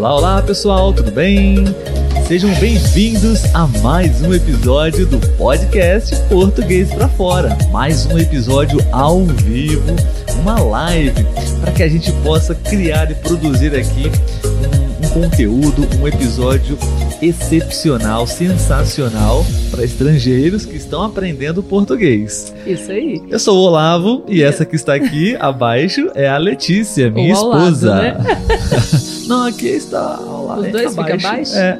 Olá, olá pessoal, tudo bem? Sejam bem-vindos a mais um episódio do podcast Português para Fora. Mais um episódio ao vivo, uma live, para que a gente possa criar e produzir aqui um, um conteúdo, um episódio excepcional, sensacional para estrangeiros que estão aprendendo português. Isso aí. Eu sou o Olavo e essa que está aqui abaixo é a Letícia, minha Ou ao lado, esposa. né? Não, aqui está ao lado. Os é dois ficam abaixo? É.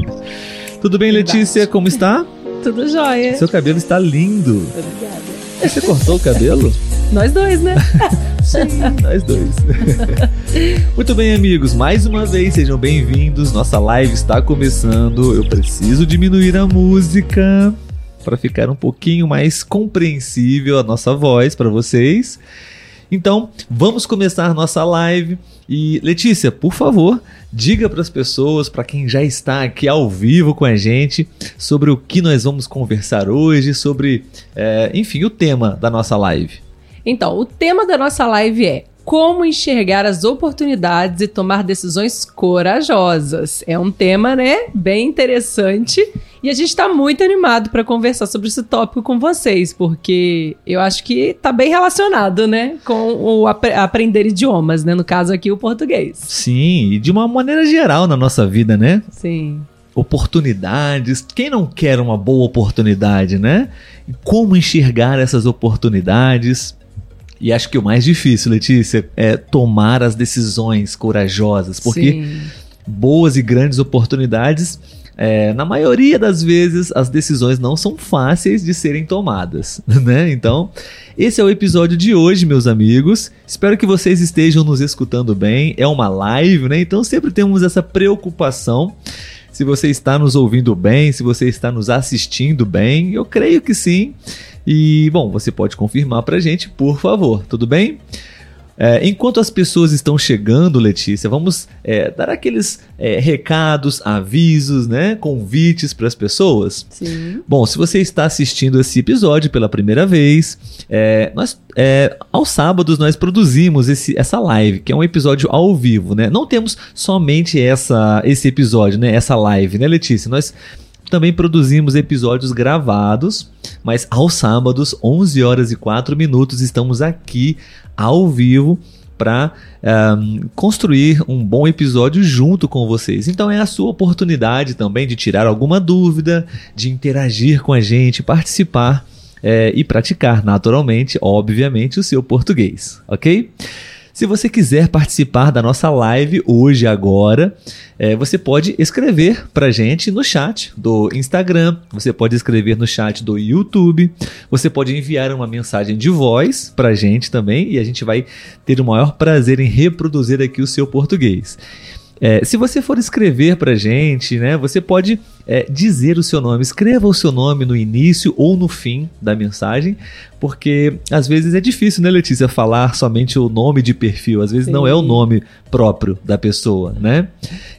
Tudo bem, Letícia? Como está? Tudo jóia. Seu cabelo está lindo. Obrigada. Você cortou o cabelo? Nós dois, né? Sim, nós dois. Muito bem, amigos. Mais uma vez, sejam bem-vindos. Nossa live está começando. Eu preciso diminuir a música para ficar um pouquinho mais compreensível a nossa voz para vocês. Então, vamos começar nossa live. E Letícia, por favor, diga para as pessoas, para quem já está aqui ao vivo com a gente, sobre o que nós vamos conversar hoje, sobre, é, enfim, o tema da nossa live. Então, o tema da nossa live é como enxergar as oportunidades e tomar decisões corajosas. É um tema, né, bem interessante e a gente está muito animado para conversar sobre esse tópico com vocês, porque eu acho que está bem relacionado, né, com o ap aprender idiomas, né, no caso aqui o português. Sim, e de uma maneira geral na nossa vida, né? Sim. Oportunidades. Quem não quer uma boa oportunidade, né? Como enxergar essas oportunidades? E acho que o mais difícil, Letícia, é tomar as decisões corajosas, porque Sim. boas e grandes oportunidades, é, na maioria das vezes as decisões não são fáceis de serem tomadas, né? Então, esse é o episódio de hoje, meus amigos. Espero que vocês estejam nos escutando bem. É uma live, né? Então sempre temos essa preocupação. Se você está nos ouvindo bem, se você está nos assistindo bem, eu creio que sim. E, bom, você pode confirmar pra gente, por favor, tudo bem? É, enquanto as pessoas estão chegando, Letícia, vamos é, dar aqueles é, recados, avisos, né, convites para as pessoas. Sim. Bom, se você está assistindo esse episódio pela primeira vez, é, nós, é, aos sábados nós produzimos esse, essa live, que é um episódio ao vivo, né? Não temos somente essa, esse episódio, né? Essa live, né, Letícia? Nós também produzimos episódios gravados, mas aos sábados, 11 horas e 4 minutos, estamos aqui ao vivo para construir um bom episódio junto com vocês. Então é a sua oportunidade também de tirar alguma dúvida, de interagir com a gente, participar é, e praticar naturalmente, obviamente, o seu português, ok? Se você quiser participar da nossa live hoje, agora, é, você pode escrever pra gente no chat do Instagram, você pode escrever no chat do YouTube, você pode enviar uma mensagem de voz pra gente também e a gente vai ter o maior prazer em reproduzir aqui o seu português. É, se você for escrever pra gente, né, você pode é, dizer o seu nome. Escreva o seu nome no início ou no fim da mensagem, porque às vezes é difícil, né, Letícia, falar somente o nome de perfil. Às vezes Sim. não é o nome próprio da pessoa, né?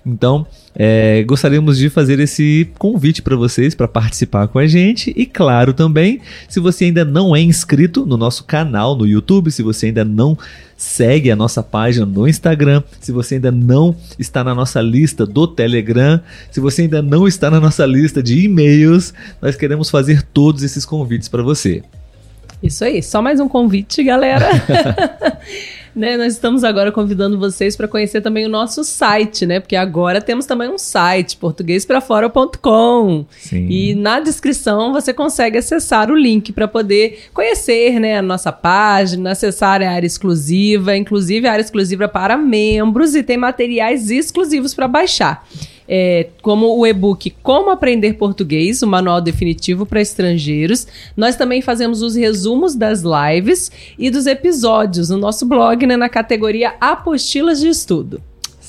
Então, é, gostaríamos de fazer esse convite para vocês para participar com a gente e, claro, também, se você ainda não é inscrito no nosso canal no YouTube, se você ainda não segue a nossa página no Instagram, se você ainda não está na nossa lista do Telegram, se você ainda não está na nossa lista de e-mails, nós queremos fazer todos esses convites para você. Isso aí, só mais um convite, galera. né, nós estamos agora convidando vocês para conhecer também o nosso site, né? Porque agora temos também um site, portuguesprafora.com. Sim. E na descrição você consegue acessar o link para poder conhecer, né, a nossa página, acessar a área exclusiva, inclusive a área exclusiva para membros e tem materiais exclusivos para baixar. É, como o e-book Como Aprender Português, o manual definitivo para estrangeiros. Nós também fazemos os resumos das lives e dos episódios no nosso blog, né, na categoria Apostilas de Estudo.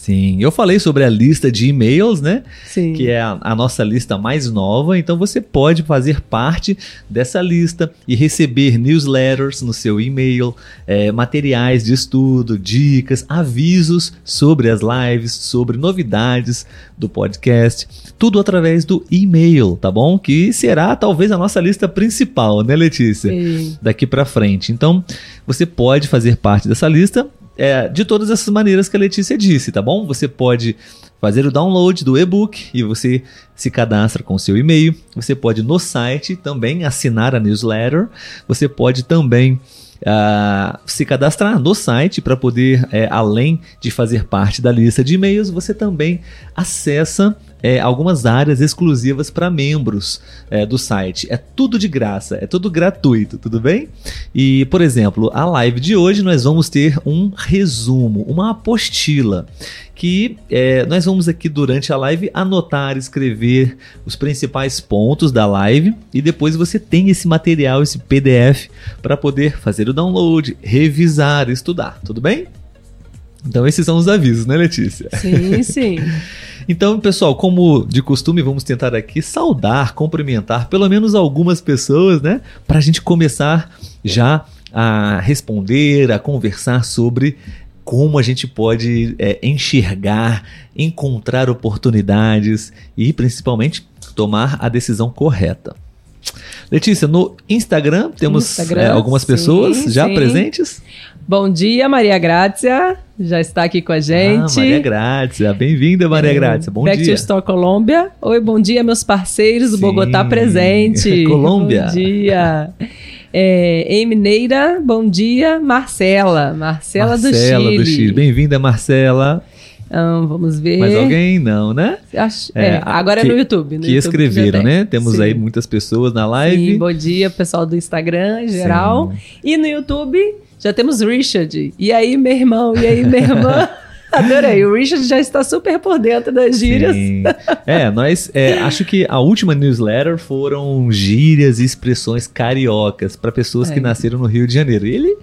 Sim, eu falei sobre a lista de e-mails, né? Sim. que é a, a nossa lista mais nova. Então você pode fazer parte dessa lista e receber newsletters no seu e-mail, é, materiais de estudo, dicas, avisos sobre as lives, sobre novidades do podcast, tudo através do e-mail, tá bom? Que será talvez a nossa lista principal, né, Letícia? Sim. Daqui para frente. Então você pode fazer parte dessa lista é, de todas essas maneiras que a Letícia disse, tá bom? Você pode fazer o download do e-book e você se cadastra com seu e-mail. Você pode no site também assinar a newsletter. Você pode também uh, se cadastrar no site para poder, é, além de fazer parte da lista de e-mails, você também acessa é, algumas áreas exclusivas para membros é, do site. É tudo de graça, é tudo gratuito, tudo bem? E, por exemplo, a live de hoje nós vamos ter um resumo, uma apostila que é, nós vamos aqui durante a live anotar, escrever os principais pontos da live e depois você tem esse material, esse PDF para poder fazer o download, revisar, estudar, tudo bem? Então esses são os avisos, né, Letícia? Sim, sim. Então, pessoal, como de costume, vamos tentar aqui saudar, cumprimentar pelo menos algumas pessoas, né? Para a gente começar já a responder, a conversar sobre como a gente pode é, enxergar, encontrar oportunidades e principalmente tomar a decisão correta. Letícia, no Instagram temos Instagram, é, algumas pessoas sim, já sim. presentes. Bom dia, Maria Grácia. Já está aqui com a gente. Ah, Maria Grácia. Bem-vinda, Maria é, Grácia. Bom Back dia. to Store Colômbia. Oi, bom dia, meus parceiros do Bogotá presente. Colômbia. Bom dia. É, Emineira, bom dia. Marcela. Marcela, Marcela do Chile. Do Chile. Bem-vinda, Marcela. Um, vamos ver. Mais alguém? Não, né? Acho, é, é, agora que, é no YouTube. No que YouTube escreveram, né? Temos Sim. aí muitas pessoas na live. Sim, bom dia, pessoal do Instagram em geral. Sim. E no YouTube já temos Richard. E aí, meu irmão? E aí, minha irmã? Adorei. O Richard já está super por dentro das gírias. Sim. É, nós é, acho que a última newsletter foram gírias e expressões cariocas para pessoas é. que nasceram no Rio de Janeiro. Ele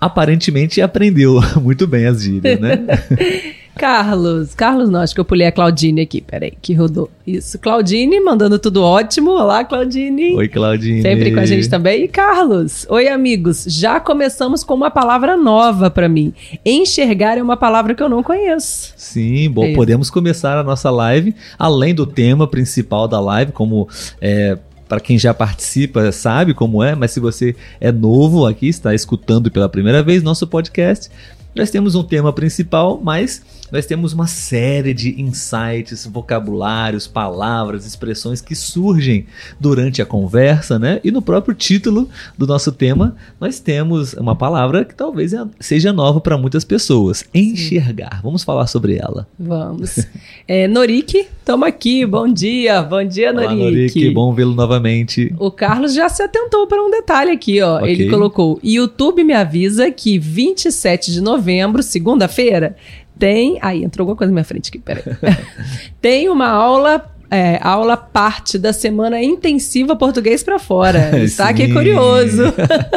aparentemente aprendeu muito bem as gírias, né? Carlos. Carlos, não, acho que eu pulei a Claudine aqui. Peraí, que rodou. Isso. Claudine, mandando tudo ótimo. Olá, Claudine. Oi, Claudine. Sempre com a gente também. E Carlos. Oi, amigos. Já começamos com uma palavra nova para mim. Enxergar é uma palavra que eu não conheço. Sim, bom, é podemos começar a nossa live, além do tema principal da live, como é, para quem já participa sabe como é, mas se você é novo aqui, está escutando pela primeira vez nosso podcast, nós temos um tema principal, mas nós temos uma série de insights, vocabulários, palavras, expressões que surgem durante a conversa, né? E no próprio título do nosso tema, nós temos uma palavra que talvez seja nova para muitas pessoas: enxergar. Vamos falar sobre ela. Vamos. É, Norik, estamos aqui. Bom dia. Bom dia, Norik. Olá, Norik. Bom vê-lo novamente. O Carlos já se atentou para um detalhe aqui, ó. Okay. Ele colocou: YouTube me avisa que 27 de novembro, segunda-feira, tem. Aí, entrou alguma coisa na minha frente aqui, peraí. tem uma aula é, aula parte da semana intensiva português para fora. Está aqui curioso.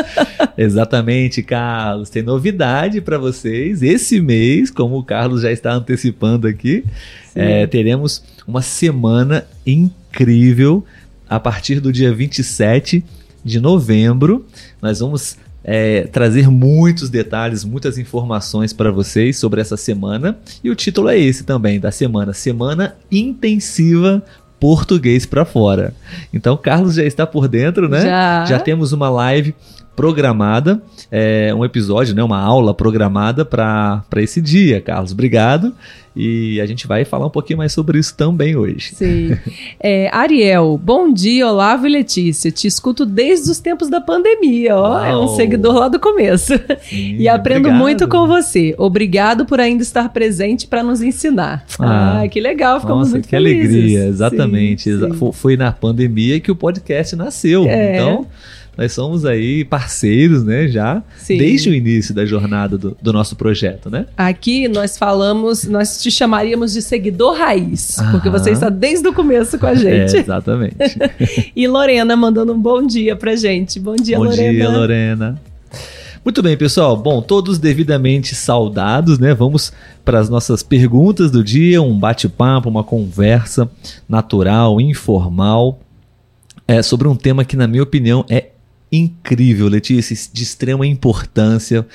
Exatamente, Carlos. Tem novidade para vocês. Esse mês, como o Carlos já está antecipando aqui, é, teremos uma semana incrível a partir do dia 27 de novembro. Nós vamos é, trazer muitos detalhes, muitas informações para vocês sobre essa semana. E o título é esse também, da semana: Semana Intensiva Português para Fora. Então, Carlos já está por dentro, né? Já, já temos uma live programada, é, um episódio, né, uma aula programada para esse dia, Carlos. Obrigado. E a gente vai falar um pouquinho mais sobre isso também hoje. Sim. É, Ariel, bom dia, Olavo e Letícia. Te escuto desde os tempos da pandemia, ó. Uau. É um seguidor lá do começo. Sim, e aprendo obrigado. muito com você. Obrigado por ainda estar presente para nos ensinar. Ah, ah, que legal, ficamos nossa, muito que felizes. Que alegria, exatamente. Sim, sim. Foi na pandemia que o podcast nasceu. É. Então nós somos aí parceiros, né, já, Sim. desde o início da jornada do, do, nosso projeto, né? Aqui nós falamos, nós te chamaríamos de seguidor raiz, porque você está desde o começo com a gente. É, exatamente. e Lorena mandando um bom dia pra gente. Bom dia, bom Lorena. Bom dia, Lorena. Muito bem, pessoal. Bom, todos devidamente saudados, né? Vamos para as nossas perguntas do dia, um bate-papo, uma conversa natural, informal, é, sobre um tema que, na minha opinião, é incrível, Letícia, de extrema importância.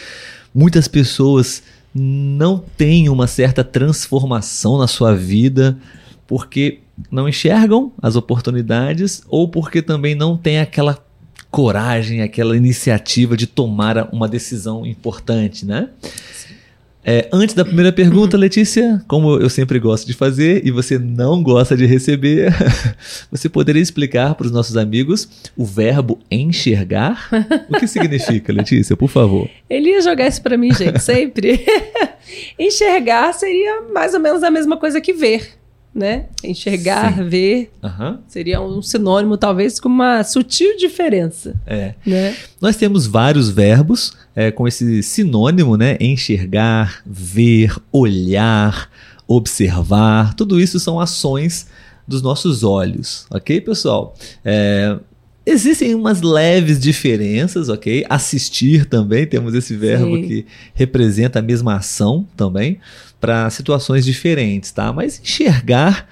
Muitas pessoas não têm uma certa transformação na sua vida porque não enxergam as oportunidades ou porque também não têm aquela coragem, aquela iniciativa de tomar uma decisão importante, né? É, antes da primeira pergunta, Letícia, como eu sempre gosto de fazer e você não gosta de receber, você poderia explicar para os nossos amigos o verbo enxergar? O que significa, Letícia, por favor? Ele ia jogar isso para mim, gente, sempre. enxergar seria mais ou menos a mesma coisa que ver né? Enxergar, Sim. ver, uhum. seria um sinônimo, talvez, com uma sutil diferença. É. Né? Nós temos vários verbos é, com esse sinônimo, né? Enxergar, ver, olhar, observar, tudo isso são ações dos nossos olhos, ok, pessoal? É, Existem umas leves diferenças, ok? Assistir também, temos esse verbo Sim. que representa a mesma ação também para situações diferentes, tá? Mas enxergar,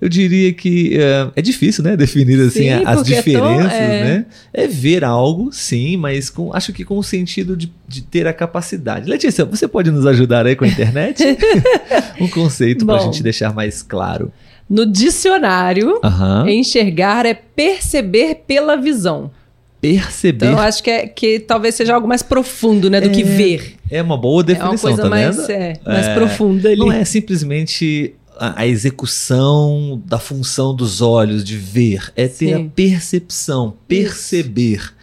eu diria que é, é difícil, né? Definir assim sim, as diferenças, é, tão, é... né? É ver algo, sim, mas com, acho que com o sentido de, de ter a capacidade. Letícia, você pode nos ajudar aí com a internet? um conceito para a gente deixar mais claro. No dicionário, uhum. enxergar é perceber pela visão perceber. Então, eu acho que, é, que talvez seja algo mais profundo, né, do é, que ver. É uma boa definição, é uma coisa tá mais, é, mais é, profunda ali. Não é simplesmente a, a, execução da função dos olhos de ver, é ter Sim. a percepção, perceber. Isso.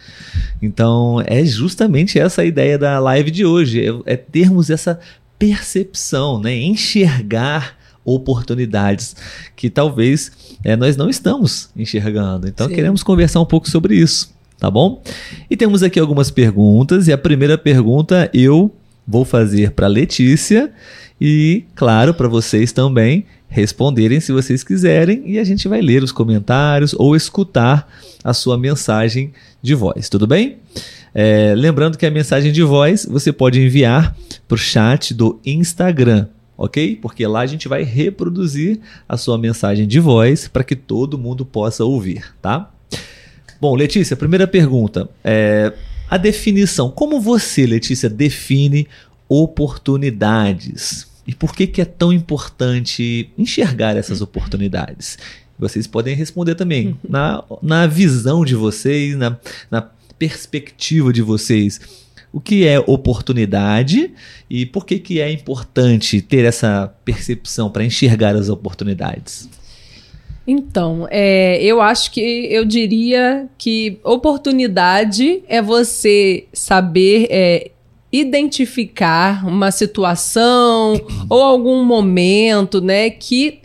Então, é justamente essa a ideia da live de hoje, é, é termos essa percepção, né, enxergar oportunidades que talvez é, nós não estamos enxergando. Então, Sim. queremos conversar um pouco sobre isso tá bom? E temos aqui algumas perguntas e a primeira pergunta eu vou fazer para Letícia e, claro, para vocês também responderem se vocês quiserem e a gente vai ler os comentários ou escutar a sua mensagem de voz, tudo bem? É, lembrando que a mensagem de voz você pode enviar para o chat do Instagram, ok? Porque lá a gente vai reproduzir a sua mensagem de voz para que todo mundo possa ouvir, tá? Bom, Letícia, primeira pergunta. É, a definição. Como você, Letícia, define oportunidades? E por que, que é tão importante enxergar essas oportunidades? Vocês podem responder também. Na, na visão de vocês, na, na perspectiva de vocês, o que é oportunidade e por que, que é importante ter essa percepção para enxergar as oportunidades? Então, é, eu acho que eu diria que oportunidade é você saber é, identificar uma situação ou algum momento, né, que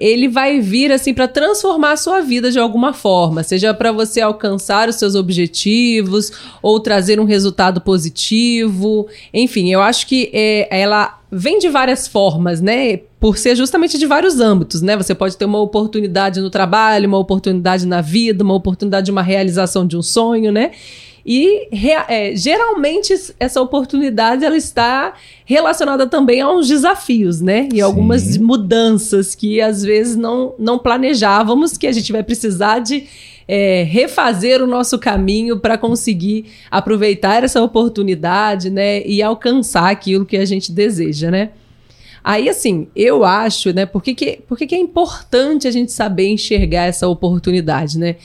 ele vai vir assim para transformar a sua vida de alguma forma, seja para você alcançar os seus objetivos ou trazer um resultado positivo. Enfim, eu acho que é, ela vem de várias formas, né? Por ser justamente de vários âmbitos, né? Você pode ter uma oportunidade no trabalho, uma oportunidade na vida, uma oportunidade de uma realização de um sonho, né? E é, geralmente essa oportunidade ela está relacionada também a uns desafios, né? E Sim. algumas mudanças que às vezes não, não planejávamos, que a gente vai precisar de é, refazer o nosso caminho para conseguir aproveitar essa oportunidade, né? E alcançar aquilo que a gente deseja, né? Aí, assim, eu acho, né? Por que, que, por que, que é importante a gente saber enxergar essa oportunidade, né?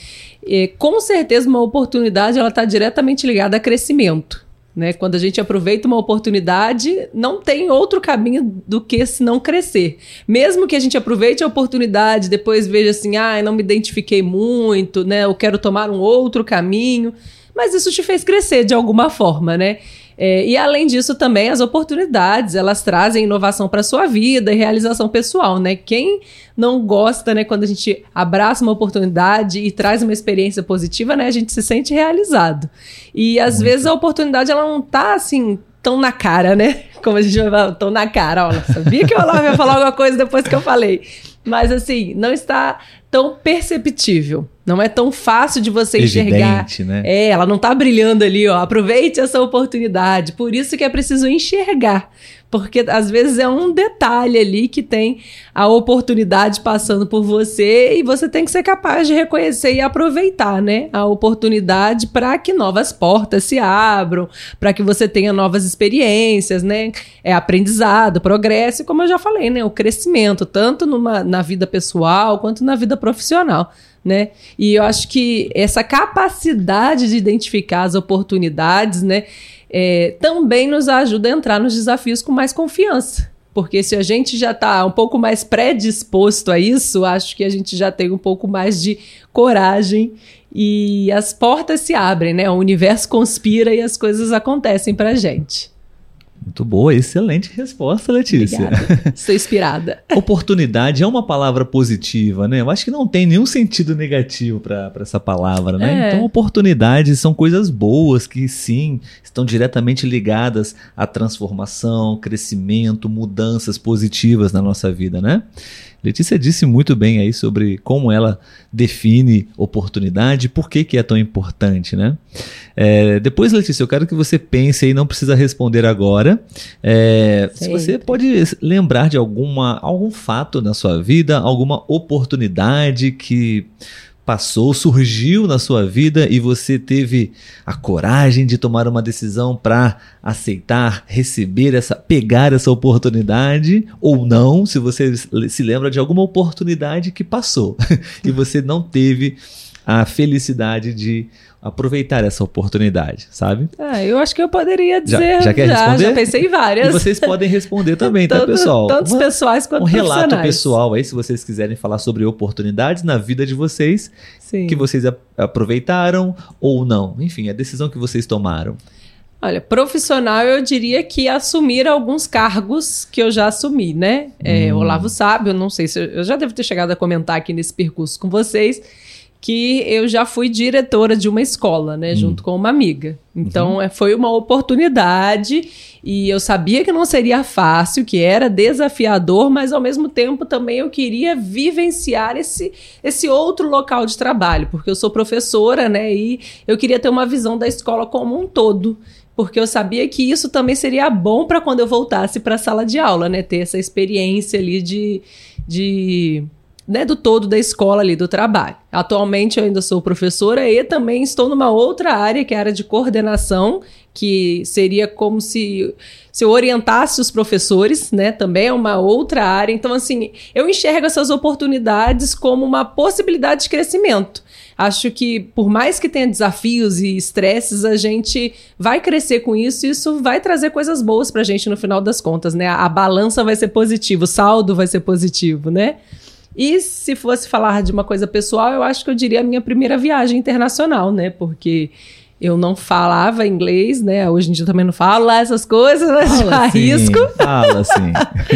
E, com certeza, uma oportunidade ela está diretamente ligada a crescimento. Né? Quando a gente aproveita uma oportunidade, não tem outro caminho do que se não crescer. Mesmo que a gente aproveite a oportunidade, depois veja assim, ah, não me identifiquei muito, né? Eu quero tomar um outro caminho. Mas isso te fez crescer de alguma forma, né? É, e além disso, também as oportunidades, elas trazem inovação para a sua vida e realização pessoal, né? Quem não gosta, né, quando a gente abraça uma oportunidade e traz uma experiência positiva, né, a gente se sente realizado. E às Muito. vezes a oportunidade ela não tá assim tão na cara, né? Como a gente vai falar, tão na cara, olha, sabia que o Olavo ia falar alguma coisa depois que eu falei. Mas assim, não está tão perceptível. Não é tão fácil de você Evidente, enxergar. Né? É, ela não está brilhando ali, ó. Aproveite essa oportunidade. Por isso que é preciso enxergar porque às vezes é um detalhe ali que tem a oportunidade passando por você e você tem que ser capaz de reconhecer e aproveitar, né, a oportunidade para que novas portas se abram, para que você tenha novas experiências, né, é aprendizado, progresso, e como eu já falei, né, o crescimento tanto numa, na vida pessoal quanto na vida profissional. Né? E eu acho que essa capacidade de identificar as oportunidades, né, é, também nos ajuda a entrar nos desafios com mais confiança. Porque se a gente já está um pouco mais predisposto a isso, acho que a gente já tem um pouco mais de coragem e as portas se abrem, né? O universo conspira e as coisas acontecem pra gente. Muito boa, excelente resposta, Letícia. Obrigada. Estou inspirada. Oportunidade é uma palavra positiva, né? Eu acho que não tem nenhum sentido negativo para essa palavra, né? É. Então, oportunidades são coisas boas que sim estão diretamente ligadas à transformação, crescimento, mudanças positivas na nossa vida, né? Letícia disse muito bem aí sobre como ela define oportunidade, por que, que é tão importante, né? É, depois, Letícia, eu quero que você pense aí, não precisa responder agora. É, se você pode lembrar de alguma, algum fato na sua vida, alguma oportunidade que passou, surgiu na sua vida e você teve a coragem de tomar uma decisão para aceitar, receber essa, pegar essa oportunidade ou não, se você se lembra de alguma oportunidade que passou e você não teve a felicidade de aproveitar essa oportunidade, sabe? Ah, eu acho que eu poderia dizer. Já, já quer já, responder? Já pensei em várias. E vocês podem responder também, tá, pessoal? Tantos Uma, pessoais quanto Um relato pessoal aí, se vocês quiserem falar sobre oportunidades na vida de vocês, Sim. que vocês aproveitaram ou não. Enfim, a decisão que vocês tomaram. Olha, profissional eu diria que assumir alguns cargos que eu já assumi, né? É, hum. Olavo sabe, eu não sei se eu, eu já devo ter chegado a comentar aqui nesse percurso com vocês que eu já fui diretora de uma escola, né, hum. junto com uma amiga. Então, uhum. É, foi uma oportunidade e eu sabia que não seria fácil, que era desafiador, mas ao mesmo tempo também eu queria vivenciar esse, esse outro local de trabalho, porque eu sou professora, né, e eu queria ter uma visão da escola como um todo porque eu sabia que isso também seria bom para quando eu voltasse para a sala de aula, né? Ter essa experiência ali de, de né, do todo da escola ali, do trabalho. Atualmente eu ainda sou professora e também estou numa outra área, que é a área de coordenação, que seria como se, se eu orientasse os professores, né? Também é uma outra área. Então, assim, eu enxergo essas oportunidades como uma possibilidade de crescimento. Acho que, por mais que tenha desafios e estresses, a gente vai crescer com isso e isso vai trazer coisas boas pra gente no final das contas, né? A, a balança vai ser positiva, o saldo vai ser positivo, né? E se fosse falar de uma coisa pessoal, eu acho que eu diria a minha primeira viagem internacional, né? Porque eu não falava inglês, né? Hoje em dia também não falo lá essas coisas, né? fala arrisco. Sim, fala sim.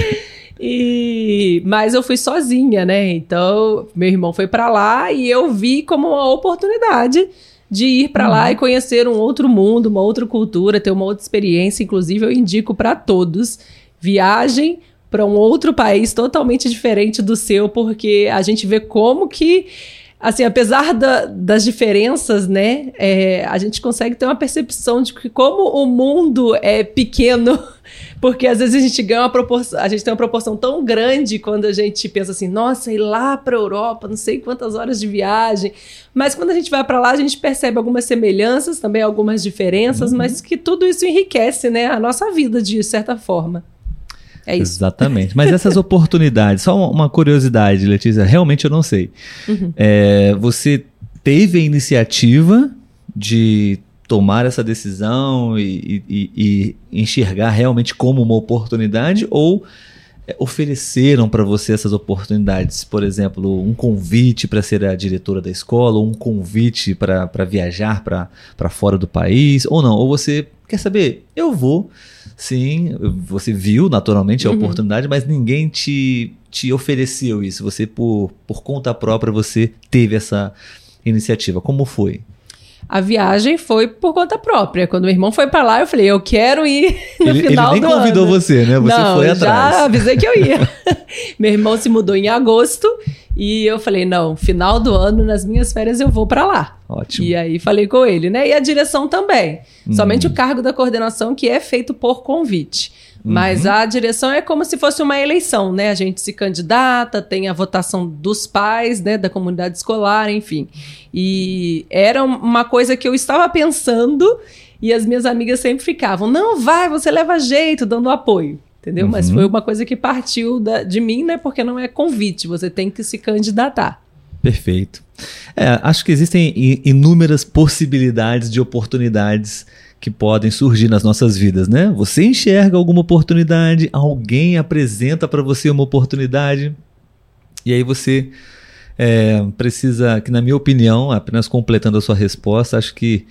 e mas eu fui sozinha, né? Então, meu irmão foi para lá e eu vi como uma oportunidade de ir para uhum. lá e conhecer um outro mundo, uma outra cultura, ter uma outra experiência, inclusive eu indico para todos. Viagem para um outro país totalmente diferente do seu, porque a gente vê como que assim, apesar da, das diferenças, né, é, a gente consegue ter uma percepção de que como o mundo é pequeno, porque às vezes a gente ganha uma proporção, a gente tem uma proporção tão grande quando a gente pensa assim, nossa, ir lá para a Europa, não sei quantas horas de viagem, mas quando a gente vai para lá, a gente percebe algumas semelhanças, também algumas diferenças, uhum. mas que tudo isso enriquece, né, a nossa vida de certa forma. É isso. Exatamente. Mas essas oportunidades, só uma curiosidade, Letícia, realmente eu não sei. Uhum. É, você teve a iniciativa de tomar essa decisão e, e, e enxergar realmente como uma oportunidade ou é, ofereceram para você essas oportunidades? Por exemplo, um convite para ser a diretora da escola, ou um convite para viajar para fora do país, ou não? Ou você quer saber? Eu vou Sim, você viu naturalmente a uhum. oportunidade, mas ninguém te, te ofereceu isso. Você, por, por conta própria, você teve essa iniciativa. Como foi? A viagem foi por conta própria. Quando meu irmão foi para lá, eu falei, eu quero ir no ele, final ele do ano. Nem convidou você, né? Você Não, foi atrás. já avisei que eu ia. meu irmão se mudou em agosto e eu falei, não, final do ano, nas minhas férias, eu vou para lá. Ótimo. E aí falei com ele, né? E a direção também. Uhum. Somente o cargo da coordenação que é feito por convite. Uhum. Mas a direção é como se fosse uma eleição, né? A gente se candidata, tem a votação dos pais, né? Da comunidade escolar, enfim. E era uma coisa que eu estava pensando e as minhas amigas sempre ficavam: não, vai, você leva jeito, dando apoio entendeu? Uhum. Mas foi uma coisa que partiu da, de mim, né? Porque não é convite, você tem que se candidatar. Perfeito. É, acho que existem inúmeras possibilidades de oportunidades que podem surgir nas nossas vidas, né? Você enxerga alguma oportunidade, alguém apresenta para você uma oportunidade, e aí você é, precisa, que na minha opinião, apenas completando a sua resposta, acho que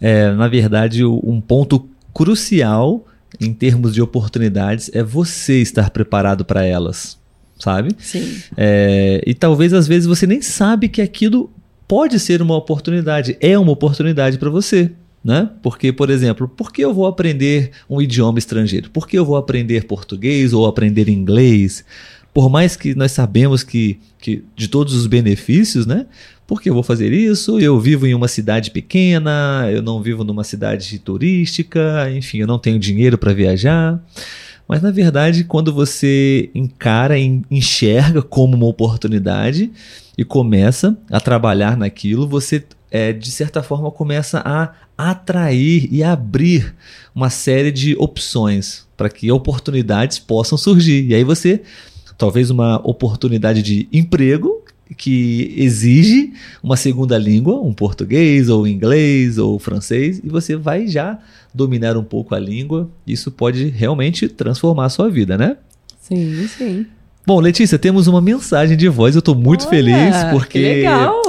é, na verdade um ponto crucial em termos de oportunidades é você estar preparado para elas, sabe? Sim. É, e talvez às vezes você nem sabe que aquilo pode ser uma oportunidade, é uma oportunidade para você. Né? Porque, por exemplo, por que eu vou aprender um idioma estrangeiro? Por que eu vou aprender português ou aprender inglês? Por mais que nós sabemos que, que de todos os benefícios, né? Por que eu vou fazer isso? Eu vivo em uma cidade pequena, eu não vivo numa cidade turística, enfim, eu não tenho dinheiro para viajar. Mas na verdade, quando você encara, enxerga como uma oportunidade e começa a trabalhar naquilo, você é, de certa forma começa a atrair e abrir uma série de opções para que oportunidades possam surgir. E aí você, talvez uma oportunidade de emprego que exige uma segunda língua, um português ou inglês ou francês, e você vai já dominar um pouco a língua. Isso pode realmente transformar a sua vida, né? Sim, sim. Bom, Letícia, temos uma mensagem de voz. Eu estou muito Olha, feliz porque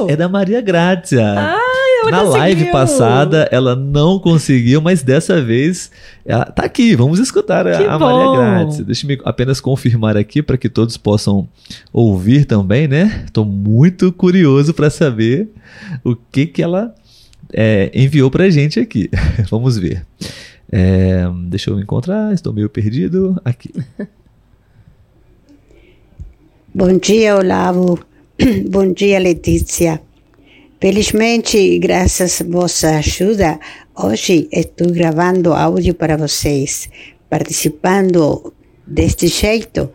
é da Maria Grácia. Ah, Na conseguiu. live passada ela não conseguiu, mas dessa vez ela tá aqui. Vamos escutar a, a Maria Grácia. Deixa eu apenas confirmar aqui para que todos possam ouvir também, né? Estou muito curioso para saber o que que ela é, enviou para gente aqui. Vamos ver. É, deixa eu encontrar, estou meio perdido. Aqui. Bom dia, Olavo. Bom dia, Letícia. Felizmente, graças à vossa ajuda, hoje estou gravando áudio para vocês, participando deste jeito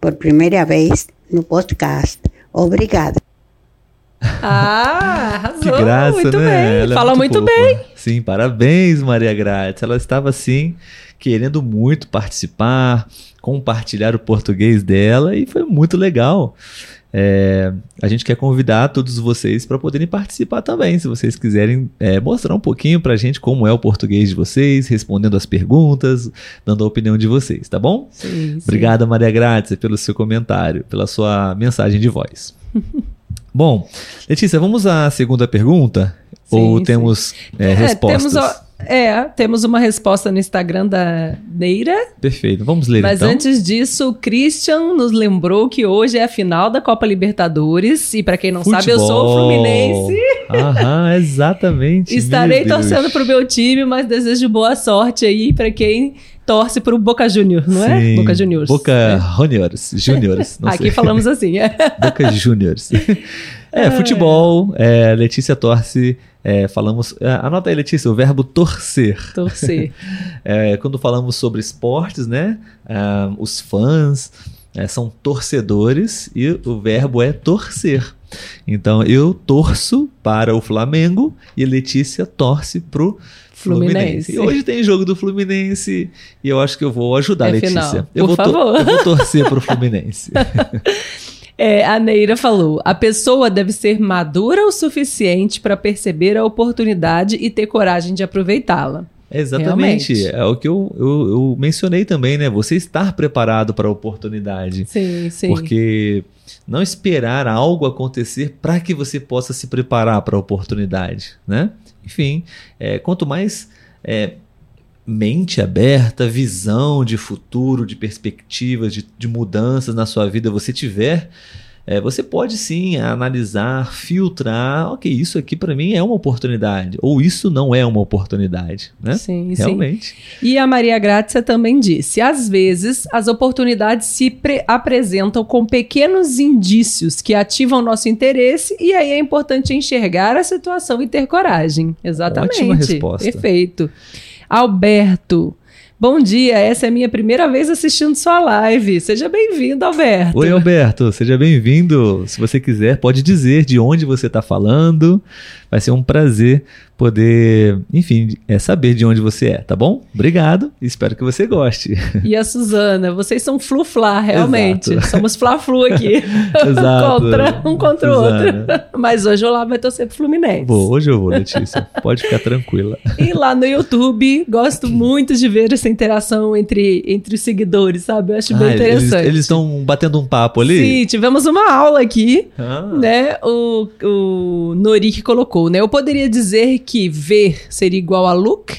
por primeira vez no podcast. Obrigada. Ah, arrasou. Que graça, muito né? bem. Ela é Fala muito, fofa. bem. Sim, parabéns, Maria Grátis. Ela estava assim querendo muito participar, compartilhar o português dela e foi muito legal. É, a gente quer convidar todos vocês para poderem participar também, se vocês quiserem é, mostrar um pouquinho para a gente como é o português de vocês, respondendo as perguntas, dando a opinião de vocês, tá bom? Sim, sim. Obrigada, Maria Grátis, pelo seu comentário, pela sua mensagem de voz. Bom, Letícia, vamos à segunda pergunta? Sim, Ou temos é, É, respostas? temos, é, temos uma resposta no Instagram da Neira. Perfeito, vamos ler Mas então. antes disso, o Christian nos lembrou que hoje é a final da Copa Libertadores. E pra quem não sabe, eu sou o Futebol. Fluminense. Aham, exatamente. Estarei torcendo pro meu time, mas desejo boa sorte aí pra quem torce pro Boca Juniors, não é? Sim, Boca Juniors. Boca É. Juniors. Juniors. Aqui sei. falamos assim, é. Boca Juniors. É, futebol. é, Letícia torce. É, falamos. é, anota aí, Letícia, o verbo torcer. Torcer. É, quando falamos sobre esportes, né? ah, os fãs é, são torcedores e o verbo é torcer. Então eu torço para o Flamengo e Letícia torce pro Fluminense. Fluminense. E hoje tem jogo do Fluminense e eu acho que eu vou ajudar, É Letícia. final. Eu, Por vou favor. eu vou torcer pro Fluminense. É, a Neira falou: a pessoa deve ser madura o suficiente para perceber a oportunidade e ter coragem de aproveitá-la. Exatamente. Realmente. É o que eu, eu, eu mencionei também, né? Você estar preparado para a oportunidade. Sim, sim. Porque não esperar algo acontecer para que você possa se preparar para a oportunidade, né? Enfim, é, quanto mais é, mente aberta, visão de futuro, de perspectivas, de, de mudanças na sua vida você tiver, é, você pode sim analisar, filtrar, ok, isso aqui para mim é uma oportunidade, ou isso não é uma oportunidade, né? Sim, sim. Realmente. E a Maria Grácia também disse: às vezes as oportunidades se pre- apresentam com pequenos indícios que ativam nosso interesse e aí é importante enxergar a situação e ter coragem. Exatamente. Ótima resposta. Perfeito. Alberto. Bom dia, essa é a minha primeira vez assistindo sua live. Seja bem-vindo, Alberto. Oi, Alberto, seja bem-vindo. Se você quiser, pode dizer de onde você está falando. Vai ser um prazer poder, enfim, é, saber de onde você é, tá bom? Obrigado, espero que você goste. E a Suzana, vocês são flu-flá, realmente. Exato. Somos flá-flu aqui. Exato. contra, um contra o outro. Mas hoje o Olavo vai torcer pro Fluminense. Vou, hoje eu vou, Letícia. Pode ficar tranquila. E lá no YouTube, gosto muito de ver essa interação entre, entre os seguidores, sabe? Eu acho ah, bem interessante. Eles estão batendo um papo ali? Sim, tivemos uma aula aqui, ah. né? O, o Nori que colocou, né? Eu poderia dizer que ver seria igual a look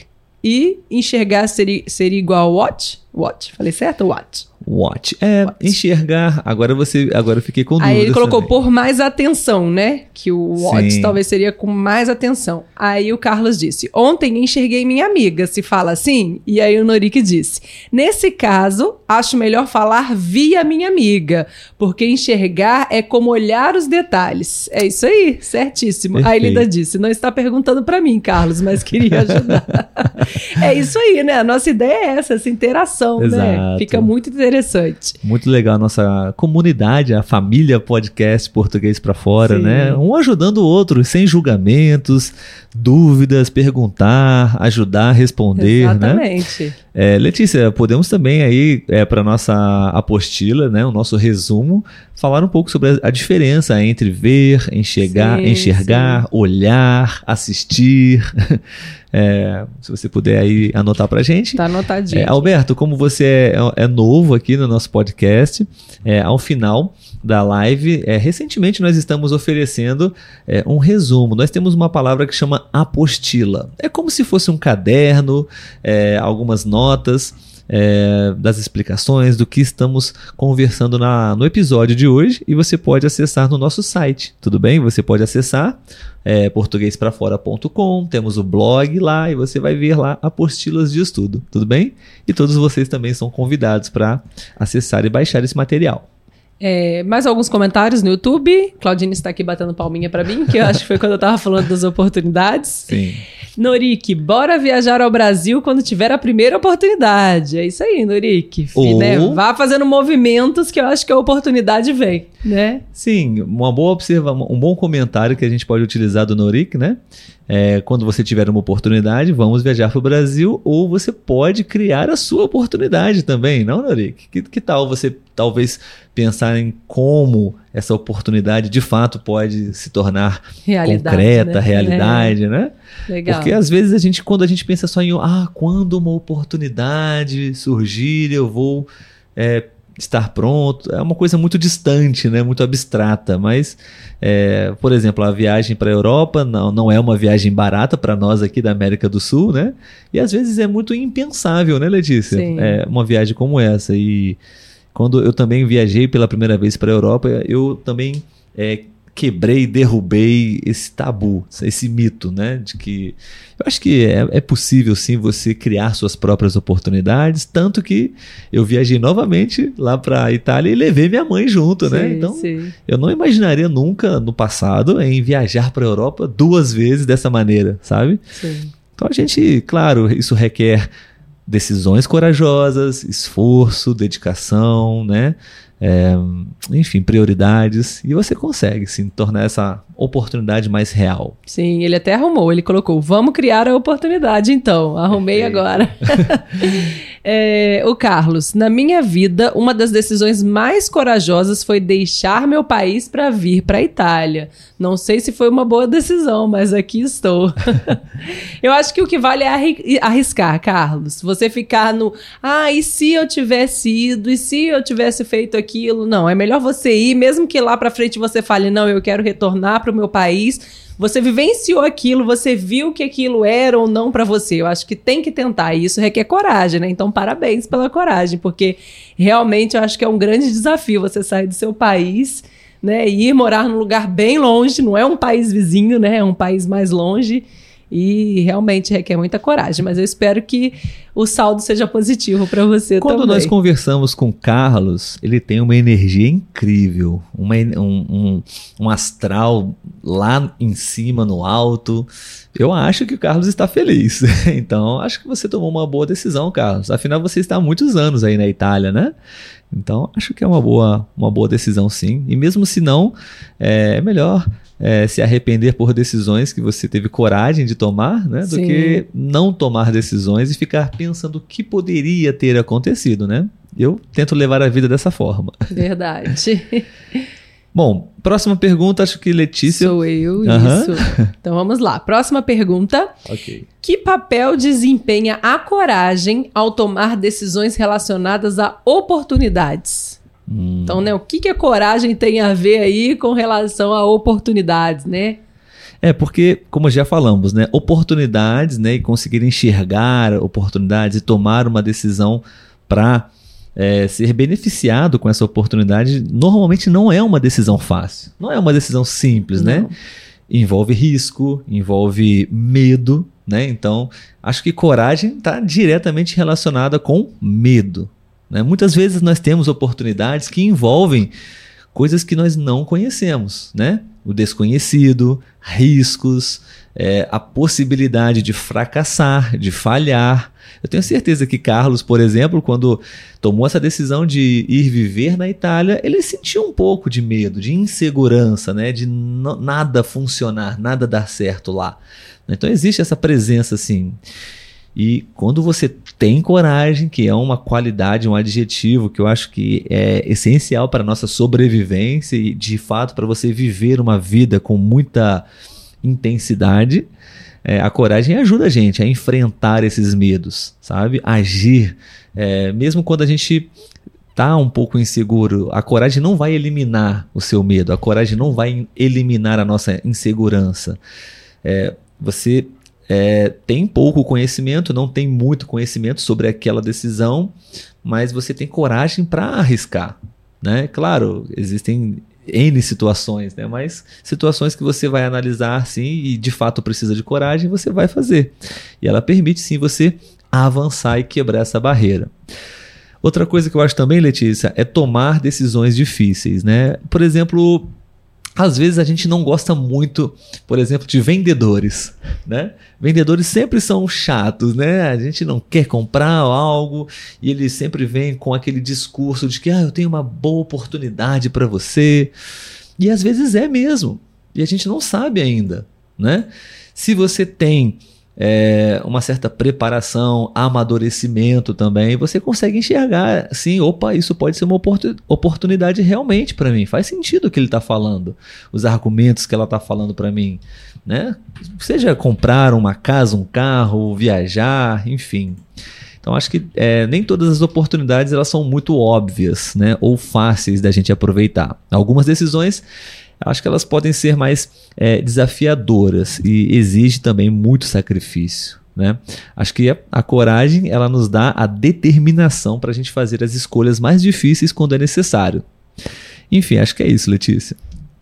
e enxergar seria, seria igual a watch. Watch, falei certo? Watch. Watch. É, enxergar. Agora você, agora eu fiquei com dúvida. Aí ele colocou também. por mais atenção, né? Que o watch Sim. talvez seria com mais atenção. Aí o Carlos disse: "Ontem enxerguei minha amiga", se fala assim. E aí o Norik disse: "Nesse caso, acho melhor falar via minha amiga, porque enxergar é como olhar os detalhes". É isso aí, certíssimo. Perfeito. Aí Linda disse: "Não está perguntando para mim, Carlos, mas queria ajudar". é isso aí, né? A nossa ideia é essa, essa interação, né? Exato. né? Fica muito interessante interessante. Muito legal a nossa comunidade, a família podcast português para fora, Sim. né? Um ajudando o outro, sem julgamentos, dúvidas, perguntar, ajudar, responder, né? Exatamente. né? É, Letícia, podemos também aí é, para nossa apostila, né, o nosso resumo, falar um pouco sobre a, diferença entre ver, enxergar, sim, enxergar, sim. olhar, assistir. É, se você puder aí anotar para gente. Tá anotadinho. É, Alberto, como você é, é, novo aqui no nosso podcast, é, ao final da live, é, recentemente nós estamos oferecendo é, um resumo. Nós temos uma palavra que chama apostila. É como se fosse um caderno, algumas notas. É, das explicações do que estamos conversando na, no episódio de hoje e você pode acessar no nosso site, tudo bem? Você pode acessar é, temos o blog lá e você vai ver lá apostilas de estudo, tudo bem? E todos vocês também são convidados para acessar e baixar esse material. É, mais alguns comentários no YouTube. Claudine está aqui batendo palminha para mim, que eu acho que foi quando eu estava falando das oportunidades. Sim. Norik, bora viajar ao Brasil quando tiver a primeira oportunidade. É isso aí, Norik. Ou... Né? Vá fazendo movimentos que eu acho que a oportunidade vem, né? Sim, uma boa observação, um bom comentário que a gente pode utilizar do Norik, né? É, quando você tiver uma oportunidade, vamos viajar para o Brasil, ou você pode criar a sua oportunidade também, não, Norik? Que, que tal você talvez pensar em como essa oportunidade de fato pode se tornar realidade, concreta, né? realidade, é. né? Legal. Porque às vezes a gente, quando a gente pensa só em, ah, quando uma oportunidade surgir, eu vou é, estar pronto, é uma coisa muito distante, né? muito abstrata. Mas, é, por exemplo, a viagem para a Europa não, não é uma viagem barata para nós aqui da América do Sul, né? E às vezes é muito impensável, né, Letícia? Sim. É, uma viagem como essa. E quando eu também viajei pela primeira vez para a Europa, eu também é, quebrei, derrubei esse tabu, esse mito, né? De que eu acho que é, é, possível sim você criar suas próprias oportunidades, tanto que eu viajei novamente lá para a Itália e levei minha mãe junto, né? sim, né? Então sim. eu não imaginaria nunca no passado em viajar para a Europa duas vezes dessa maneira, sabe? Sim. Então a gente, claro, isso requer decisões corajosas, esforço, dedicação, né? é, enfim, prioridades, e você consegue sim tornar essa oportunidade mais real. Sim, ele até arrumou, ele colocou, vamos criar a oportunidade então, arrumei agora. é, o Carlos, na minha vida, uma das decisões mais corajosas foi deixar meu país para vir para a Itália. Não sei se foi uma boa decisão, mas aqui estou. eu acho que o que vale é arriscar, Carlos. Você ficar no, ah, e se eu tivesse ido, e se eu tivesse feito aquilo, aquilo. Não, é melhor você ir, mesmo que lá para frente você fale, não, eu quero retornar para o meu país. Você vivenciou aquilo, você viu que aquilo era ou não para você. Eu acho que tem que tentar. E isso requer coragem, né? Então, parabéns pela coragem, porque realmente eu acho que é um grande desafio você sair do seu país, né? Ir morar num lugar bem longe. Não é um país vizinho, né? É um país mais longe e realmente requer muita coragem, mas eu espero que o saldo seja positivo para você Quando também. nós conversamos com Carlos, ele tem uma energia incrível, uma, um, um, um astral lá em cima, no alto. Eu acho que o Carlos está feliz. Então, acho que você tomou uma boa decisão, Carlos. Afinal, você está há muitos anos aí na Itália, né? Então, acho que é uma boa, uma boa decisão, sim. E mesmo se não, é melhor é, se arrepender por decisões que você teve coragem de tomar, né? Do Sim. que não tomar decisões e ficar pensando o que poderia ter acontecido, né? Eu tento levar a vida dessa forma. Verdade. Bom, próxima pergunta, acho que Letícia. Sou eu, Aham. isso. Então vamos lá. Próxima pergunta. Que papel desempenha a coragem ao tomar decisões relacionadas a oportunidades? Hum. Então, né, o que, que a coragem tem a ver aí com relação a oportunidades, né? É, porque, como já falamos, né, oportunidades, né, e conseguir enxergar oportunidades e tomar uma decisão para ser beneficiado com essa oportunidade, normalmente não é uma decisão fácil. Não é uma decisão simples, né? Não. Envolve risco, envolve medo, né? Então, acho que coragem está diretamente relacionada com medo. Né? Muitas vezes nós temos oportunidades que envolvem coisas que nós não conhecemos, né? O desconhecido, riscos, é, a possibilidade de fracassar, de falhar. Eu tenho certeza que Carlos, por exemplo, quando tomou essa decisão de ir viver na Itália, ele sentiu um pouco de medo, de insegurança, né? De nada funcionar, nada dar certo lá. Então existe essa presença assim. E quando você tem coragem, que é uma qualidade, um adjetivo que eu acho que é essencial para a nossa sobrevivência e de fato para você viver uma vida com muita intensidade, é, a coragem ajuda a gente a enfrentar esses medos, sabe? Agir, é, mesmo quando a gente tá um pouco inseguro, a coragem não vai eliminar o seu medo, a coragem não vai eliminar a nossa insegurança. É, você é, tem pouco conhecimento, não tem muito conhecimento sobre aquela decisão, mas você tem coragem para arriscar, né? Claro, existem N situações, né? Mas situações que você vai analisar sim e de fato precisa de coragem, você vai fazer. E ela permite sim você avançar e quebrar essa barreira. Outra coisa que eu acho também, Letícia, é tomar decisões difíceis, né? Por exemplo, às vezes a gente não gosta muito, por exemplo, de vendedores, né? Vendedores sempre são chatos, né? A gente não quer comprar algo e eles sempre vêm com aquele discurso de que ah, eu tenho uma boa oportunidade para você. E às vezes é mesmo. E a gente não sabe ainda, né? Se você tem é, uma certa preparação, amadurecimento também, você consegue enxergar assim, opa, isso pode ser uma oportu- oportunidade realmente para mim. Faz sentido o que ele está falando, os argumentos que ela está falando para mim, né? Seja comprar uma casa, um carro, viajar, enfim. Então acho que é, nem todas as oportunidades elas são muito óbvias, né? Ou fáceis da gente aproveitar. Algumas decisões acho que elas podem ser mais é, desafiadoras e exige também muito sacrifício. Né? Acho que a, a coragem ela nos dá a determinação para a gente fazer as escolhas mais difíceis quando é necessário. Enfim, acho que é isso, Letícia.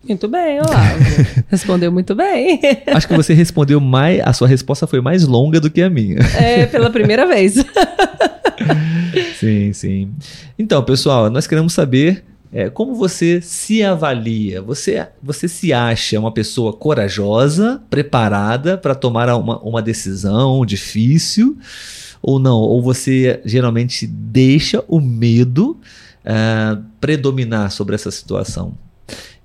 Muito bem, Olavo. Respondeu muito bem. Acho que você respondeu mais. A sua resposta foi mais longa do que a minha. É, pela primeira vez. sim, sim. Então, pessoal, nós queremos saber é, como você se avalia. Você, você se acha uma pessoa corajosa, preparada para tomar uma, uma decisão difícil ou não? Ou você geralmente deixa o medo uh, predominar sobre essa situação?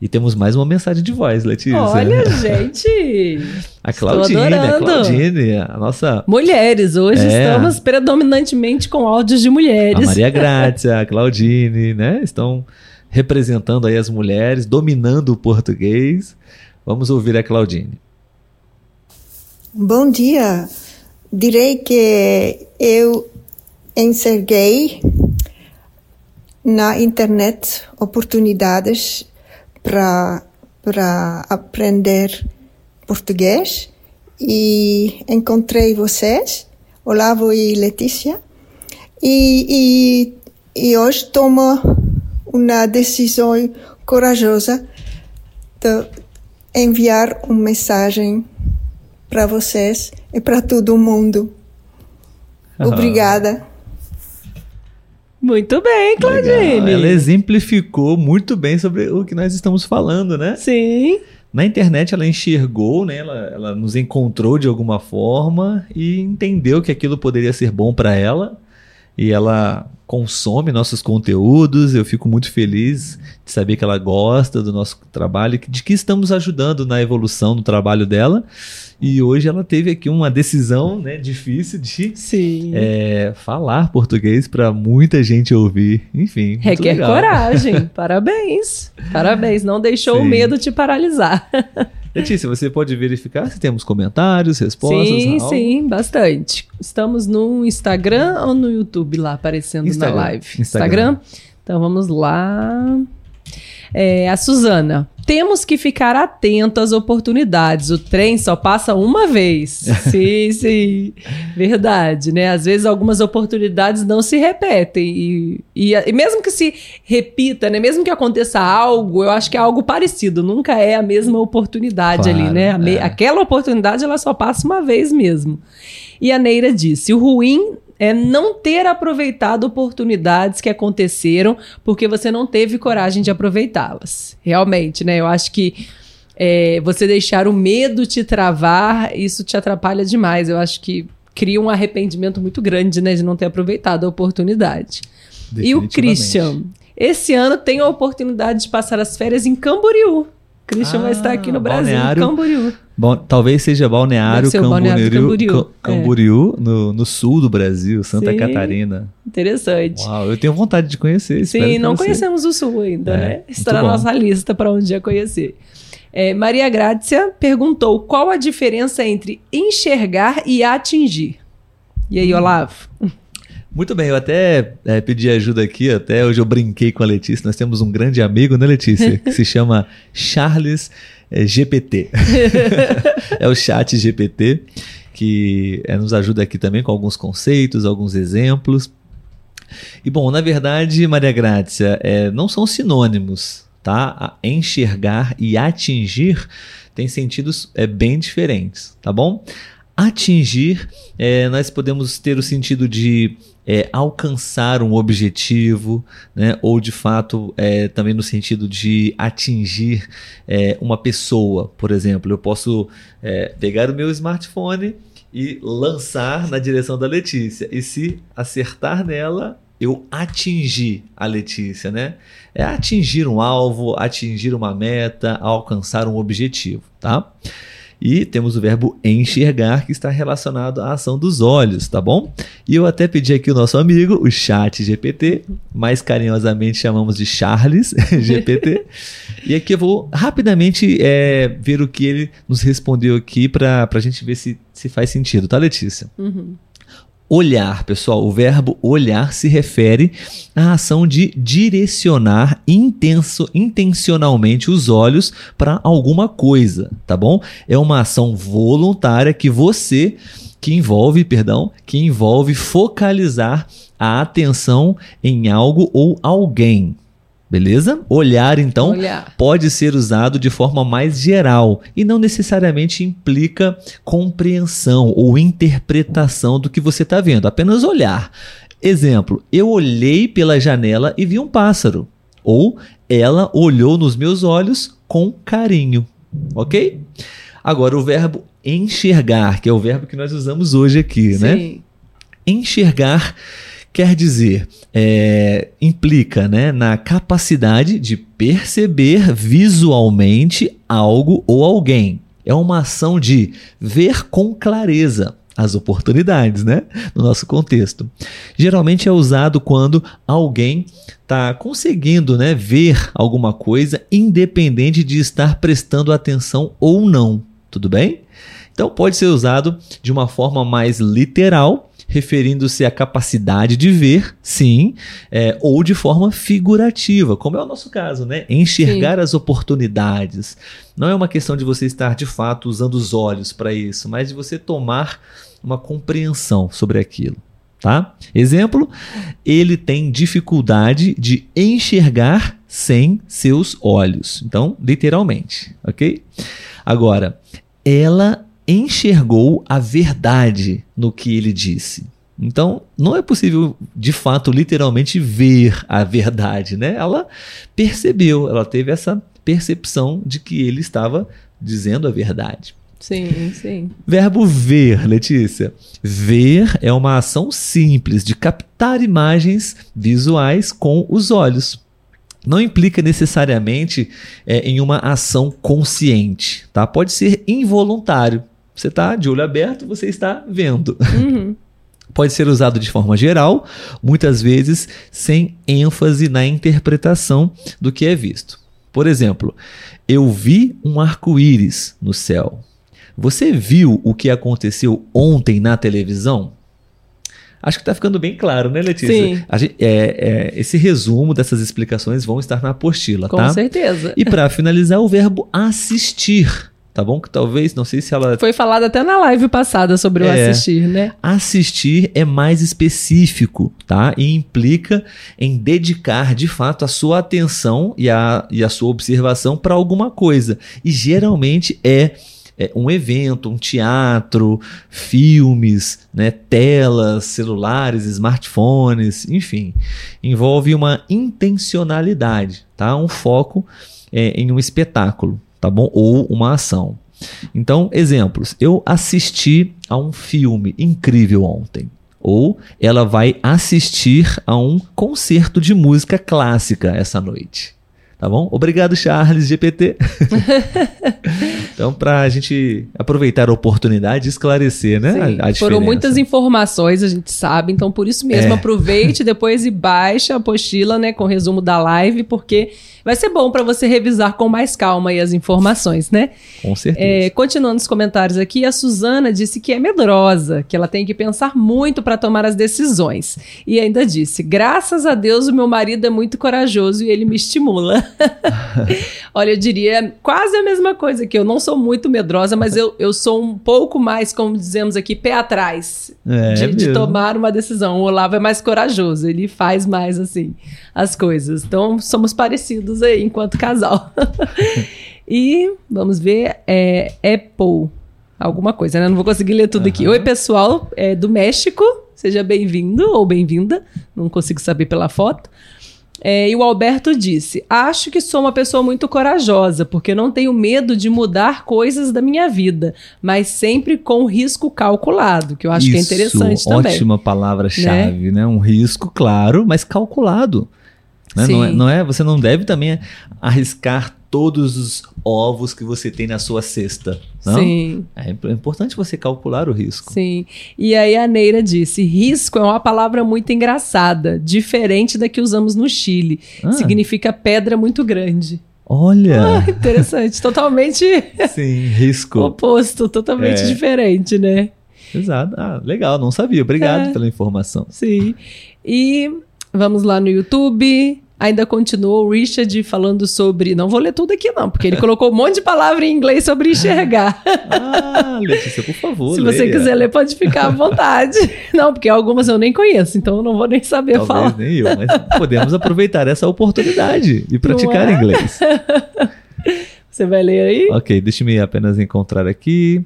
E temos mais uma mensagem de voz, Letícia. Olha, gente! A Claudine, a Claudine, a nossa. Mulheres, hoje é. estamos predominantemente com áudios de mulheres. A Maria Grácia, a Claudine, né? Estão representando aí as mulheres, dominando o português. Vamos ouvir a Claudine. Bom dia. Direi que eu enxerguei na internet oportunidades para para aprender português e encontrei vocês, Olavo e Letícia, e, e, e hoje tomo uma decisão corajosa de enviar uma mensagem para vocês e para todo mundo. Obrigada. Muito bem, Claudine. Ela exemplificou muito bem sobre o que nós estamos falando, né? Sim. Na internet ela enxergou, né? Ela, ela nos encontrou de alguma forma e entendeu que aquilo poderia ser bom para ela. E ela consome nossos conteúdos. Eu fico muito feliz de saber que ela gosta do nosso trabalho, de que estamos ajudando na evolução do trabalho dela. E hoje ela teve aqui uma decisão né, difícil de é, falar português para muita gente ouvir. Enfim. Requer coragem. Parabéns. Parabéns. Não deixou Sim. o medo te paralisar. Letícia, você pode verificar se temos comentários, respostas? Sim, algo? sim, bastante. Estamos no Instagram ou no YouTube lá aparecendo Instagram. na live? Instagram. Instagram? Então vamos lá. É, a Suzana. Temos que ficar atento às oportunidades. O trem só passa uma vez. sim, sim. Verdade, né? Às vezes algumas oportunidades não se repetem. E, e, e, mesmo que se repita, né? Mesmo que aconteça algo, eu acho que é algo parecido. Nunca é a mesma oportunidade claro, ali, né? É. Aquela oportunidade, ela só passa uma vez mesmo. E a Neira disse: o ruim é não ter aproveitado oportunidades que aconteceram porque você não teve coragem de aproveitá-las. Realmente, né? Eu acho que é, você deixar o medo te travar, isso te atrapalha demais. Eu acho que cria um arrependimento muito grande, né, de não ter aproveitado a oportunidade. E o Christian, esse ano tem a oportunidade de passar as férias em Camboriú. Christian ah, vai estar aqui no Brasil, Balneário, Camboriú. Bom, talvez seja Balneário Camboriú, Balneário Camboriú, Camboriú é. no, no, sul do Brasil, Santa Sim, Catarina. Interessante. Uau, eu tenho vontade de conhecer. Sim, não conhecemos o sul ainda, é, né? Está na bom. nossa lista para um dia conhecer. É, Maria Grácia perguntou qual a diferença entre enxergar e atingir. E aí, hum. Olavo? Muito bem, eu até é, pedi ajuda aqui, até hoje eu brinquei com a Letícia. Nós temos um grande amigo, né, Letícia? Que se chama Charles é, GPT. é o chat GPT, que é, nos ajuda aqui também com alguns conceitos, alguns exemplos. E bom, na verdade, Maria Grácia, é, não são sinônimos, tá? enxergar e atingir têm sentidos é, bem diferentes, tá bom? Atingir, é, nós podemos ter o sentido de é, alcançar um objetivo, né? ou de fato é, também no sentido de atingir é, uma pessoa. Por exemplo, eu posso é, pegar o meu smartphone e lançar na direção da Letícia. E se acertar nela, eu atingir a Letícia, né? É atingir um alvo, atingir uma meta, alcançar um objetivo, tá? E temos o verbo enxergar, que está relacionado à ação dos olhos, tá bom? E eu até pedi aqui o nosso amigo, o Chat GPT, mais carinhosamente chamamos de Charles GPT. e aqui eu vou rapidamente é, ver o que ele nos respondeu aqui para a gente ver se, se faz sentido, tá, Letícia? Uhum. Olhar, pessoal, o verbo olhar se refere à ação de direcionar intenso, intencionalmente os olhos para alguma coisa, tá bom? É uma ação voluntária que você que envolve, perdão, que envolve focalizar a atenção em algo ou alguém, Beleza? Olhar, então, Olhar. pode ser usado de forma mais geral e não necessariamente implica compreensão ou interpretação do que você está vendo, apenas olhar. Exemplo, eu olhei pela janela e vi um pássaro. Ou ela olhou nos meus olhos com carinho. Ok? Agora, o verbo enxergar, que é o verbo que nós usamos hoje aqui, né? Sim. né? Enxergar quer dizer, é, implica né, na capacidade de perceber visualmente algo ou alguém. É uma ação de ver com clareza as oportunidades, né? No nosso contexto. Geralmente é usado quando alguém está conseguindo né, ver alguma coisa, independente de estar prestando atenção ou não. Tudo bem? Então pode ser usado de uma forma mais literal referindo-se à capacidade de ver, sim, é, ou de forma figurativa, como é o nosso caso, né? Enxergar sim. as oportunidades. Não é uma questão de você estar de fato usando os olhos para isso, mas de você tomar uma compreensão sobre aquilo. Tá? Exemplo, ele tem dificuldade de enxergar sem seus olhos. Então, literalmente, ok? Agora, ela enxergou a verdade no que ele disse. Então, não é possível, de fato, literalmente ver a verdade, né? Ela percebeu, ela teve essa percepção de que ele estava dizendo a verdade. Sim, sim. Verbo ver, Letícia. Ver é uma ação simples de captar imagens visuais com os olhos. Não implica necessariamente é, em uma ação consciente, tá? Pode ser involuntário. Você está de olho aberto, você está vendo. Uhum. Pode ser usado de forma geral, muitas vezes sem ênfase na interpretação do que é visto. Por exemplo, eu vi um arco-íris no céu. Você viu o que aconteceu ontem na televisão? Acho que está ficando bem claro, né, Letícia? Sim. Gente, é, é, esse resumo dessas explicações vão estar na apostila, Com tá? certeza. E para finalizar, o verbo assistir, tá bom? Que talvez, não sei se ela Foi falado até na live passada sobre o É. assistir, né? Assistir é mais específico, tá? E implica em dedicar de fato a sua atenção e a, e a sua observação para alguma coisa. E geralmente é, é um evento, um teatro, filmes, né? telas, celulares, smartphones, enfim. Envolve uma intencionalidade, tá? Um foco é, em um espetáculo, tá bom? Ou uma ação. Então, exemplos. Eu assisti a um filme incrível ontem. Ou ela vai assistir a um concerto de música clássica essa noite. Tá bom? Obrigado, Charles GPT. então, para a gente aproveitar a oportunidade de esclarecer, né? Sim, a, a Foram diferença. muitas informações, a gente sabe, então por isso mesmo É. aproveite depois e baixe a apostila, né, com o resumo da live, porque vai ser bom para você revisar com mais calma aí as informações, né? Com certeza. É, continuando os comentários aqui, a Suzana disse que é medrosa, que ela tem que pensar muito para tomar as decisões. E ainda disse: graças a Deus o meu marido é muito corajoso e ele me estimula. Olha, eu diria quase a mesma coisa que eu não sou muito medrosa, mas eu, eu sou um pouco mais, como dizemos aqui, pé atrás É de, de mesmo. tomar uma decisão. O Olavo é mais corajoso, ele faz mais assim as coisas. Então somos parecidos aí enquanto casal. e vamos ver, é Apple, alguma coisa, né? Não vou conseguir ler tudo aqui. Aham. Oi, pessoal, é do México, seja bem-vindo ou bem-vinda, não consigo saber pela foto. É, e o Alberto disse: Acho que sou uma pessoa muito corajosa, porque não tenho medo de mudar coisas da minha vida, mas sempre com risco calculado, que eu acho que é Isso, interessante também. Ótima palavra-chave, né? Um risco, claro, mas calculado. né? Não, é, não é- você não deve também arriscar todos os ovos que você tem na sua cesta. Não? Sim, É é importante você calcular o risco. sim. E aí a Neira disse: risco é uma palavra muito engraçada, diferente da que usamos no Chile. Ah. Significa pedra muito grande. Olha, Ah, interessante. Totalmente sim, risco. oposto, totalmente É. diferente, né? Exato. Ah, legal, não sabia. Obrigado É. pela informação. Sim. E vamos lá no YouTube. Ainda continuou o Richard falando sobre. Não vou ler tudo aqui, não, porque ele colocou um monte de palavra em inglês sobre enxergar. Ah, Letícia, por favor. Se você leia. quiser ler, pode ficar à vontade. Não, porque algumas eu nem conheço, então eu não vou nem saber Talvez falar. nem eu, mas podemos aproveitar essa oportunidade e praticar é? inglês. Você vai ler aí? Ok, deixe-me apenas encontrar aqui.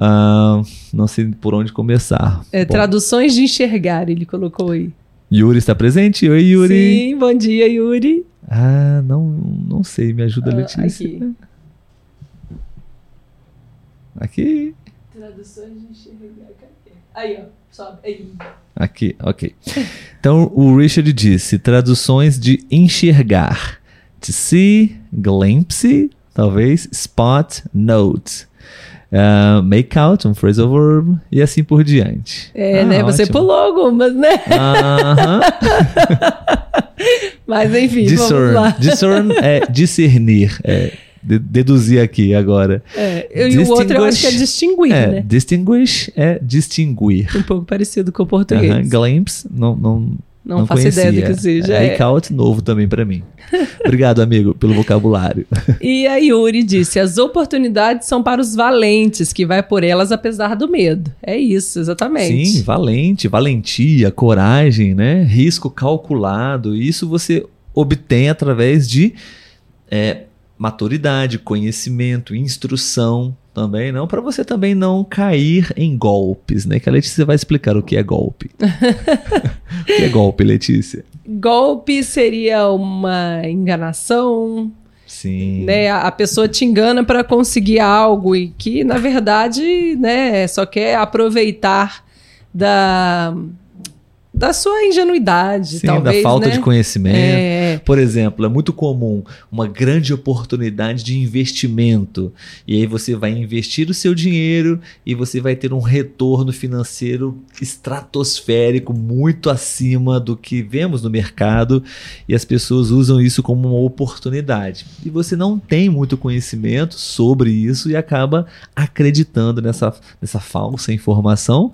Ah, não sei por onde começar. É, Bom, traduções de enxergar, ele colocou aí. Yuri está presente? Oi, Yuri. Sim, bom dia, Yuri. Ah, não, não sei. Me ajuda, Ah, Letícia. aqui. Aqui. Traduções de enxergar, cadê? Aí, ó, sobe. Aí. Aqui, ok. Então, o Richard disse traduções de enxergar. To see, glimpse, talvez, spot, note. Ah, make out, um phrasal verb, e assim por diante. É, Ah, né? Você ótimo. pulou algumas, né? Aham. Mas enfim, vamos Discern. lá. Discern é discernir. É, de- deduzir aqui agora. É, e o outro eu acho que é distinguir, é, né? distinguish é distinguir. Um pouco parecido com o português. Aham, glimpse, não, não, Não, faço ideia do que seja. É, é. Out, novo também pra mim. Obrigado, amigo, pelo vocabulário. E a Yuri disse: as oportunidades são para os valentes, que vai por elas apesar do medo. É isso, exatamente. Sim, valente, valentia, coragem, né? Risco calculado. Isso você obtém através de é, maturidade, conhecimento, instrução também, não para você também não cair em golpes, né? Que a Letícia vai explicar o que é golpe. o que é golpe, Letícia? Golpe seria uma enganação, Sim. Né? A, pessoa te engana para conseguir algo e que, na verdade, né, só quer aproveitar da, da sua ingenuidade, Sim, talvez, da falta né? de conhecimento. É. Por exemplo, é muito comum uma grande oportunidade de investimento. E aí você vai investir o seu dinheiro e você vai ter um retorno financeiro estratosférico, muito acima do que vemos no mercado. E as pessoas usam isso como uma oportunidade. E você não tem muito conhecimento sobre isso e acaba acreditando nessa, nessa falsa informação.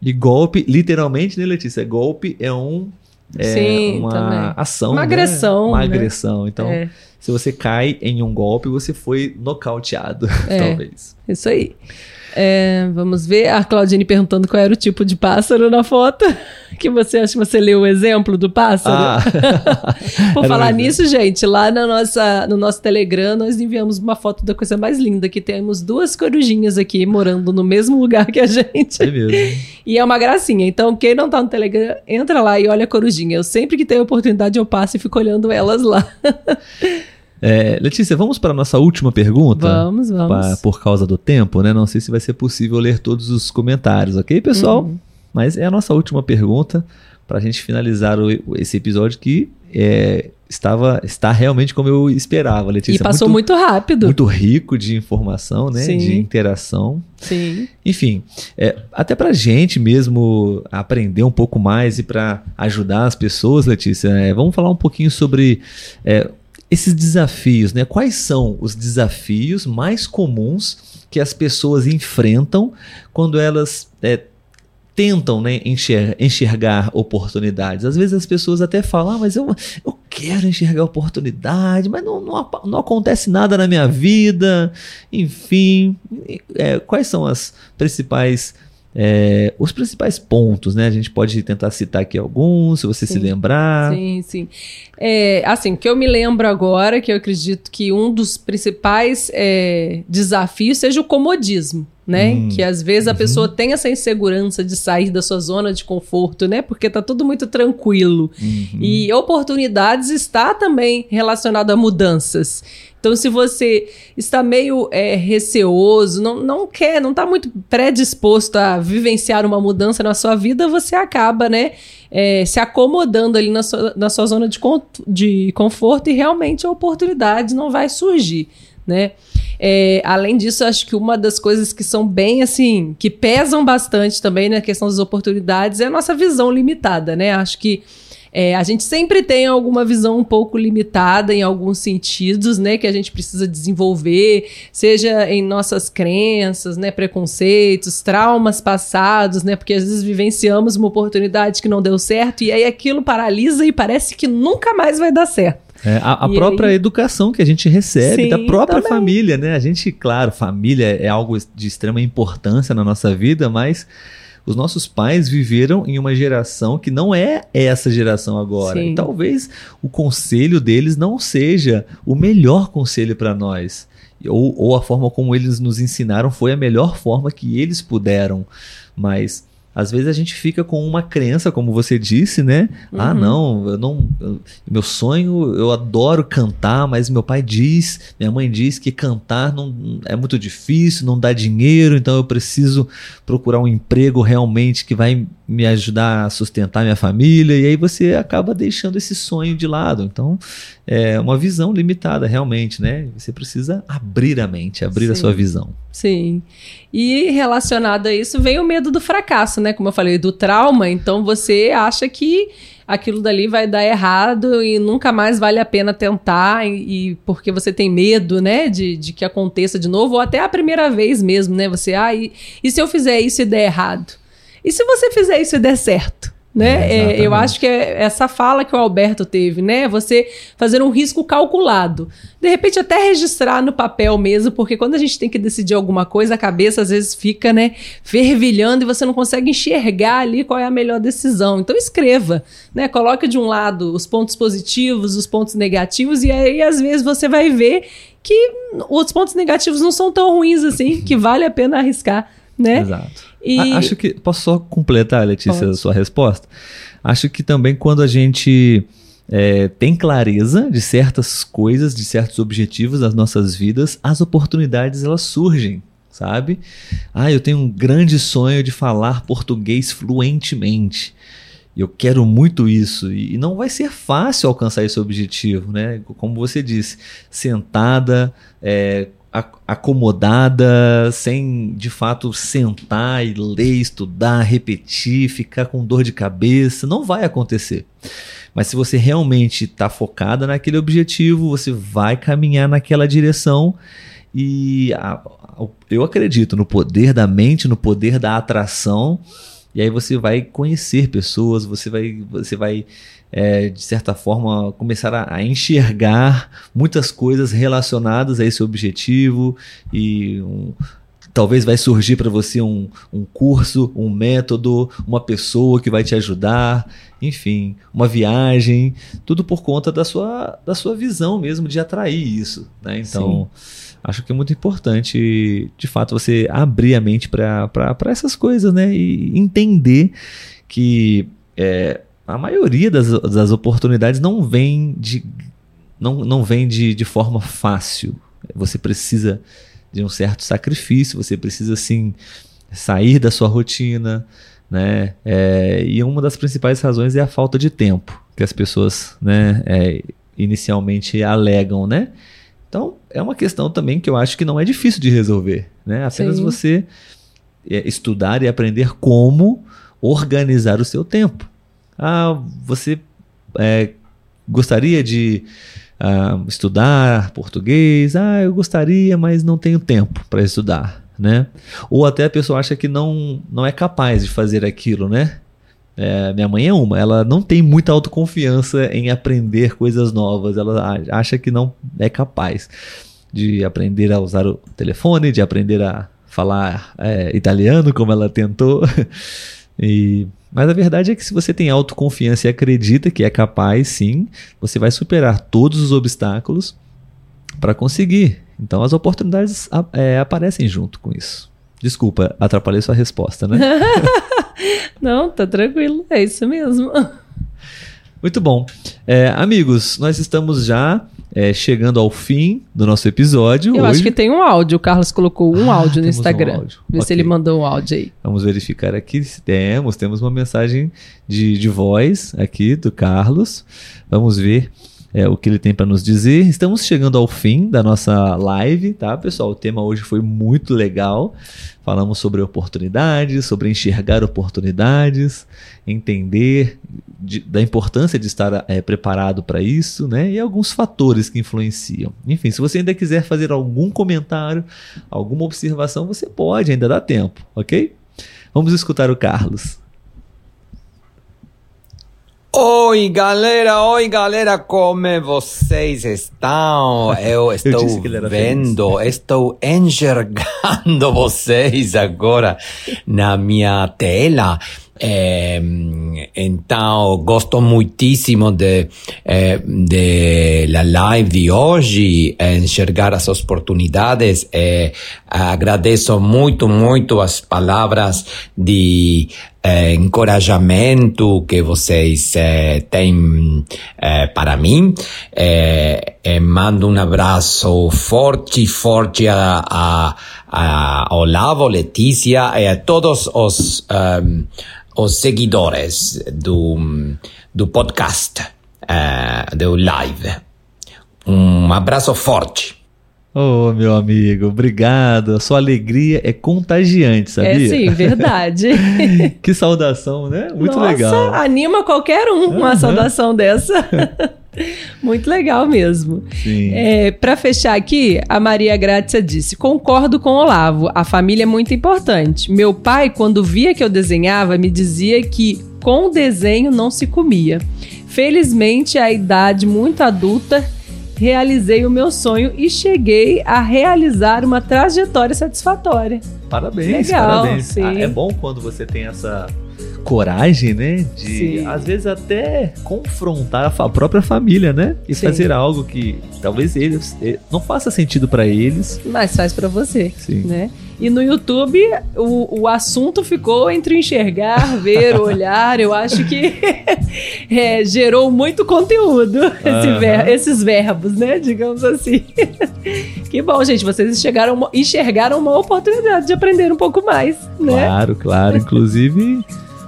E golpe, literalmente, né, Letícia? Golpe é um. É Sim, uma também. ação. Uma né? agressão, Uma né? agressão. Então, É. se você cai em um golpe, você foi nocauteado, É. talvez. Isso aí. É, vamos ver. A Claudine perguntando qual era o tipo de pássaro na foto. Que você acha que você leu o exemplo do pássaro? Ah. Por falar nisso, gente, lá na nossa, no nosso Telegram, nós enviamos uma foto da coisa mais linda, que temos duas corujinhas aqui morando no mesmo lugar que a gente. É mesmo. E é uma gracinha. Então, quem não tá no Telegram, entra lá e olha a corujinha. Eu sempre que tenho oportunidade, eu passo e fico olhando elas lá. É, Letícia, vamos para a nossa última pergunta? Vamos, vamos. Pa- por causa do tempo, né? Não sei se vai ser possível ler todos os comentários, ok, pessoal? Uhum. Mas é a nossa última pergunta para a gente finalizar o- esse episódio que é, estava está realmente como eu esperava, Letícia. E passou muito, rápido. muito rico de informação, né? Sim. De interação. Sim. Enfim, é, até pra gente mesmo aprender um pouco mais e para ajudar as pessoas, Letícia, é, vamos falar um pouquinho sobre é, esses desafios, né? Quais são os desafios mais comuns que as pessoas enfrentam quando elas é, tentam né, enxer- enxergar oportunidades? Às vezes as pessoas até falam, ah, mas eu, eu quero enxergar oportunidade, mas não, não, não acontece nada na minha vida, enfim. É, quais são as principais. É, os principais pontos, né? A gente pode tentar citar aqui alguns, se você se Sim. lembrar. Sim, sim. É, assim, o que eu me lembro agora, que eu acredito que um dos principais é, desafios seja o comodismo, né? Hum, Que às vezes a uhum. pessoa tem essa insegurança de sair da sua zona de conforto, né? Porque tá tudo muito tranquilo. Uhum. E oportunidades está também relacionado a mudanças. Então, se você está meio é, receoso, não, não quer, não está muito predisposto a vivenciar uma mudança na sua vida, você acaba, né, é, se acomodando ali na sua, na sua zona de, de conforto e realmente a oportunidade não vai surgir, né? É, além disso, acho que uma das coisas que são bem assim, que pesam bastante também na questão das oportunidades é a nossa visão limitada, né? Acho que é, a gente sempre tem alguma visão um pouco limitada em alguns sentidos, né? Que a gente precisa desenvolver, seja em nossas crenças, né? Preconceitos, traumas passados, né? Porque às vezes vivenciamos uma oportunidade que não deu certo e aí aquilo paralisa e parece que nunca mais vai dar certo. É, a a própria aí- educação que a gente recebe Sim, da própria também. família, né? A gente, claro, família é algo de extrema importância na nossa vida, mas os nossos pais viveram em uma geração que não é essa geração agora. Sim. E talvez o conselho deles não seja o melhor conselho para nós. Ou, ou a forma como eles nos ensinaram foi a melhor forma que eles puderam. Mas às vezes a gente fica com uma crença, como você disse, né? Ah, Uhum. não, eu não. eu- meu sonho, eu adoro cantar, mas meu pai diz, minha mãe diz que cantar não, é muito difícil, não dá dinheiro, então eu preciso procurar um emprego realmente que vai me ajudar a sustentar minha família, e aí você acaba deixando esse sonho de lado. Então, é uma visão limitada, realmente, né? Você precisa abrir a mente, abrir a Sim. sua visão. Sim. E relacionado a isso vem o medo do fracasso, né? Como eu falei, do trauma. Então você acha que aquilo dali vai dar errado e nunca mais vale a pena tentar, e, e porque você tem medo, né? De, de que aconteça de novo, ou até a primeira vez mesmo, né? Você, ah, e, e se eu fizer isso e der errado? E se você fizer isso e der certo? Né? É, eu acho que é essa fala que o Alberto teve, né? Você fazer um risco calculado. De repente, até registrar no papel mesmo, porque quando a gente tem que decidir alguma coisa, a cabeça às vezes fica, né, fervilhando e você não consegue enxergar ali qual é a melhor decisão. Então, escreva, né? Coloque de um lado os pontos positivos, os pontos negativos, e aí às vezes você vai ver que os pontos negativos não são tão ruins assim, que vale a pena arriscar, né? Exato. E- A- Acho que. Posso só completar, Letícia, a Pode. sua resposta? Acho que também quando a gente é, tem clareza de certas coisas, de certos objetivos das nossas vidas, as oportunidades elas surgem, sabe? Ah, eu tenho um grande sonho de falar português fluentemente. Eu quero muito isso e não vai ser fácil alcançar esse objetivo, né? Como você disse, sentada, é, acomodada, sem de fato sentar e ler, estudar, repetir, ficar com dor de cabeça, não vai acontecer. Mas se você realmente está focada naquele objetivo, você vai caminhar naquela direção e a, a, eu acredito no poder da mente, no poder da atração. E aí você vai conhecer pessoas, você vai, você vai é, de certa forma, começar a, a, enxergar muitas coisas relacionadas a esse objetivo e um, talvez vai surgir para você um, um curso, um método, uma pessoa que vai te ajudar, enfim, uma viagem, tudo por conta da sua, da sua visão mesmo de atrair isso. Né? Então, Sim. acho que é muito importante, de fato, você abrir a mente para essas coisas né? e entender que é, a maioria das, das oportunidades não vem de, não, não vem de, de forma fácil. Você precisa de um certo sacrifício, você precisa assim sair da sua rotina, né? É, e uma das principais razões é a falta de tempo que as pessoas, né, é, inicialmente alegam, né? Então é uma questão também que eu acho que não é difícil de resolver, né? Apenas Sim. você é, estudar e aprender como organizar o seu tempo. Ah, você é, gostaria de uh, estudar português? Ah, eu gostaria, mas não tenho tempo para estudar, né? Ou até a pessoa acha que não, não é capaz de fazer aquilo, né? É, minha mãe é uma, ela não tem muita autoconfiança em aprender coisas novas, ela acha que não é capaz de aprender a usar o telefone, de aprender a falar é, italiano como ela tentou. e mas a verdade é que se você tem autoconfiança e acredita que é capaz, sim, você vai superar todos os obstáculos para conseguir. Então as oportunidades é, aparecem junto com isso. Desculpa, atrapalhei sua resposta, né? Não, tá tranquilo, é isso mesmo. Muito bom. É, amigos, nós estamos já é, chegando ao fim do nosso episódio. Eu hoje. acho que tem um áudio. O Carlos colocou um ah, áudio no Instagram. Um áudio. Vê okay. se ele mandou um áudio aí. Vamos verificar aqui se temos. Temos uma mensagem de, de voz aqui do Carlos. Vamos ver é, o que ele tem para nos dizer. Estamos chegando ao fim da nossa live, tá, pessoal? O tema hoje foi muito legal. Falamos sobre oportunidades, sobre enxergar oportunidades, entender de, da importância de estar é, preparado para isso, né? E alguns fatores que influenciam. Enfim, se você ainda quiser fazer algum comentário, alguma observação, você pode, ainda dá tempo, ok? Vamos escutar o Carlos. Oi, galera, oi, galera, como vocês estão? Eu estou Eu vendo, estou enxergando vocês agora na minha tela. É, então, gosto muitíssimo de, é, de la live de hoje, enxergar as oportunidades. É, agradeço muito, muito as palavras de é, encorajamento que vocês é, têm é, para mim. mando um abraço forte, forte a, a, a Olavo, Letícia e a todos os um, os seguidores do, do podcast, uh, do live. Um abraço forte. Ô, oh, meu amigo, obrigado. A sua alegria é contagiante, sabia? É sim, verdade. que saudação, né? Muito Nossa, legal. anima qualquer um uma uhum. saudação dessa. Muito legal mesmo. É, Para fechar aqui, a Maria Grácia disse: Concordo com o Olavo, a família é muito importante. Meu pai, quando via que eu desenhava, me dizia que com o desenho não se comia. Felizmente, à idade muito adulta, realizei o meu sonho e cheguei a realizar uma trajetória satisfatória. Parabéns, Legal, parabéns. Ah, é bom quando você tem essa coragem, né? De Sim. às vezes até confrontar a própria família, né? E Sim. fazer algo que talvez eles eh, não faça sentido para eles, mas faz para você, Sim. né? E no YouTube, o, o assunto ficou entre enxergar, ver, olhar. Eu acho que é, gerou muito conteúdo, esse Aham. ver- esses verbos, né? Digamos assim. que bom, gente. Vocês enxergaram uma, enxergaram uma oportunidade de aprender um pouco mais, né? Claro, claro. Inclusive,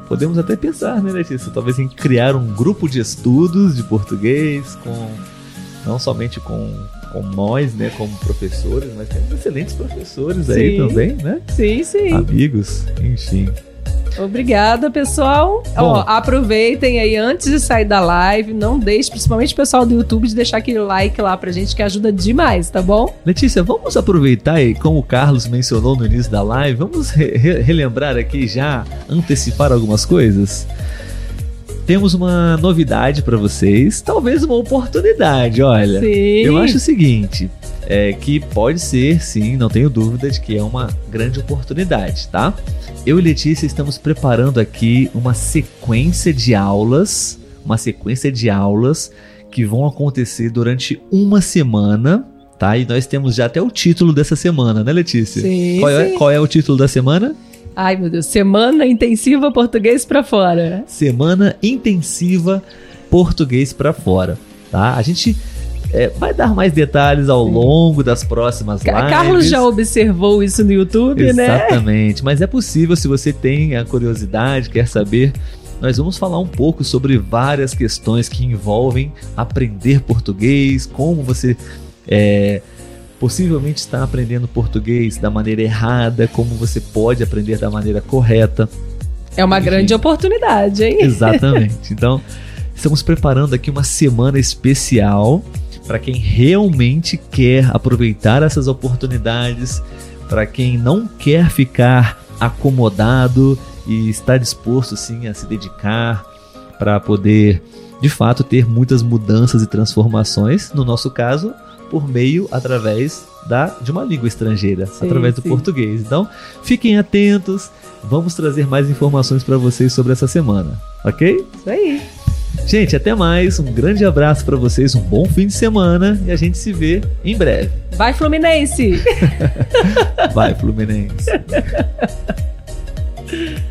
podemos até pensar, né, Letícia? Talvez em criar um grupo de estudos de português com não somente com, com nós, né, como professores, mas temos excelentes professores aí Sim. também, né? Sim, sim. Amigos, enfim. Obrigada, pessoal. Ó, aproveitem aí antes de sair da live. Não deixe, principalmente o pessoal do YouTube, de deixar aquele like lá pra gente que ajuda demais, tá bom? Letícia, vamos aproveitar e como o Carlos mencionou no início da live, vamos re- re- relembrar aqui já antecipar algumas coisas. Temos uma novidade para vocês, talvez uma oportunidade, olha. Sim. Eu acho o seguinte, é que pode ser, sim, não tenho dúvida de que é uma grande oportunidade, tá? Eu e Letícia estamos preparando aqui uma sequência de aulas, uma sequência de aulas que vão acontecer durante uma semana, tá? E nós temos já até o título dessa semana, né, Letícia? Sim, Qual é, sim. qual é o título da semana? Ai, meu Deus. Semana intensiva português pra fora. Semana Intensiva Português para Fora, tá? A gente é, vai dar mais detalhes ao longo das próximas lives. Carlos já observou isso no YouTube, né? Exatamente, mas é possível se você tem a curiosidade, quer saber. Nós vamos falar um pouco sobre várias questões que envolvem aprender português, como você é, possivelmente está aprendendo português da maneira errada, como você pode aprender da maneira correta. É uma Enfim. grande oportunidade, hein? Exatamente. Então, estamos preparando aqui uma semana especial para quem realmente quer aproveitar essas oportunidades, para quem não quer ficar acomodado e está disposto sim a se dedicar para poder, de fato, ter muitas mudanças e transformações, no nosso caso, por meio através da de uma língua estrangeira, Sim, através do sim. português. Então, fiquem atentos. Vamos trazer mais informações para vocês sobre essa semana, ok? Isso aí. Gente, até mais. Um grande abraço para vocês, um bom fim de semana e a gente se vê em breve. Vai, Fluminense! Vai, Fluminense.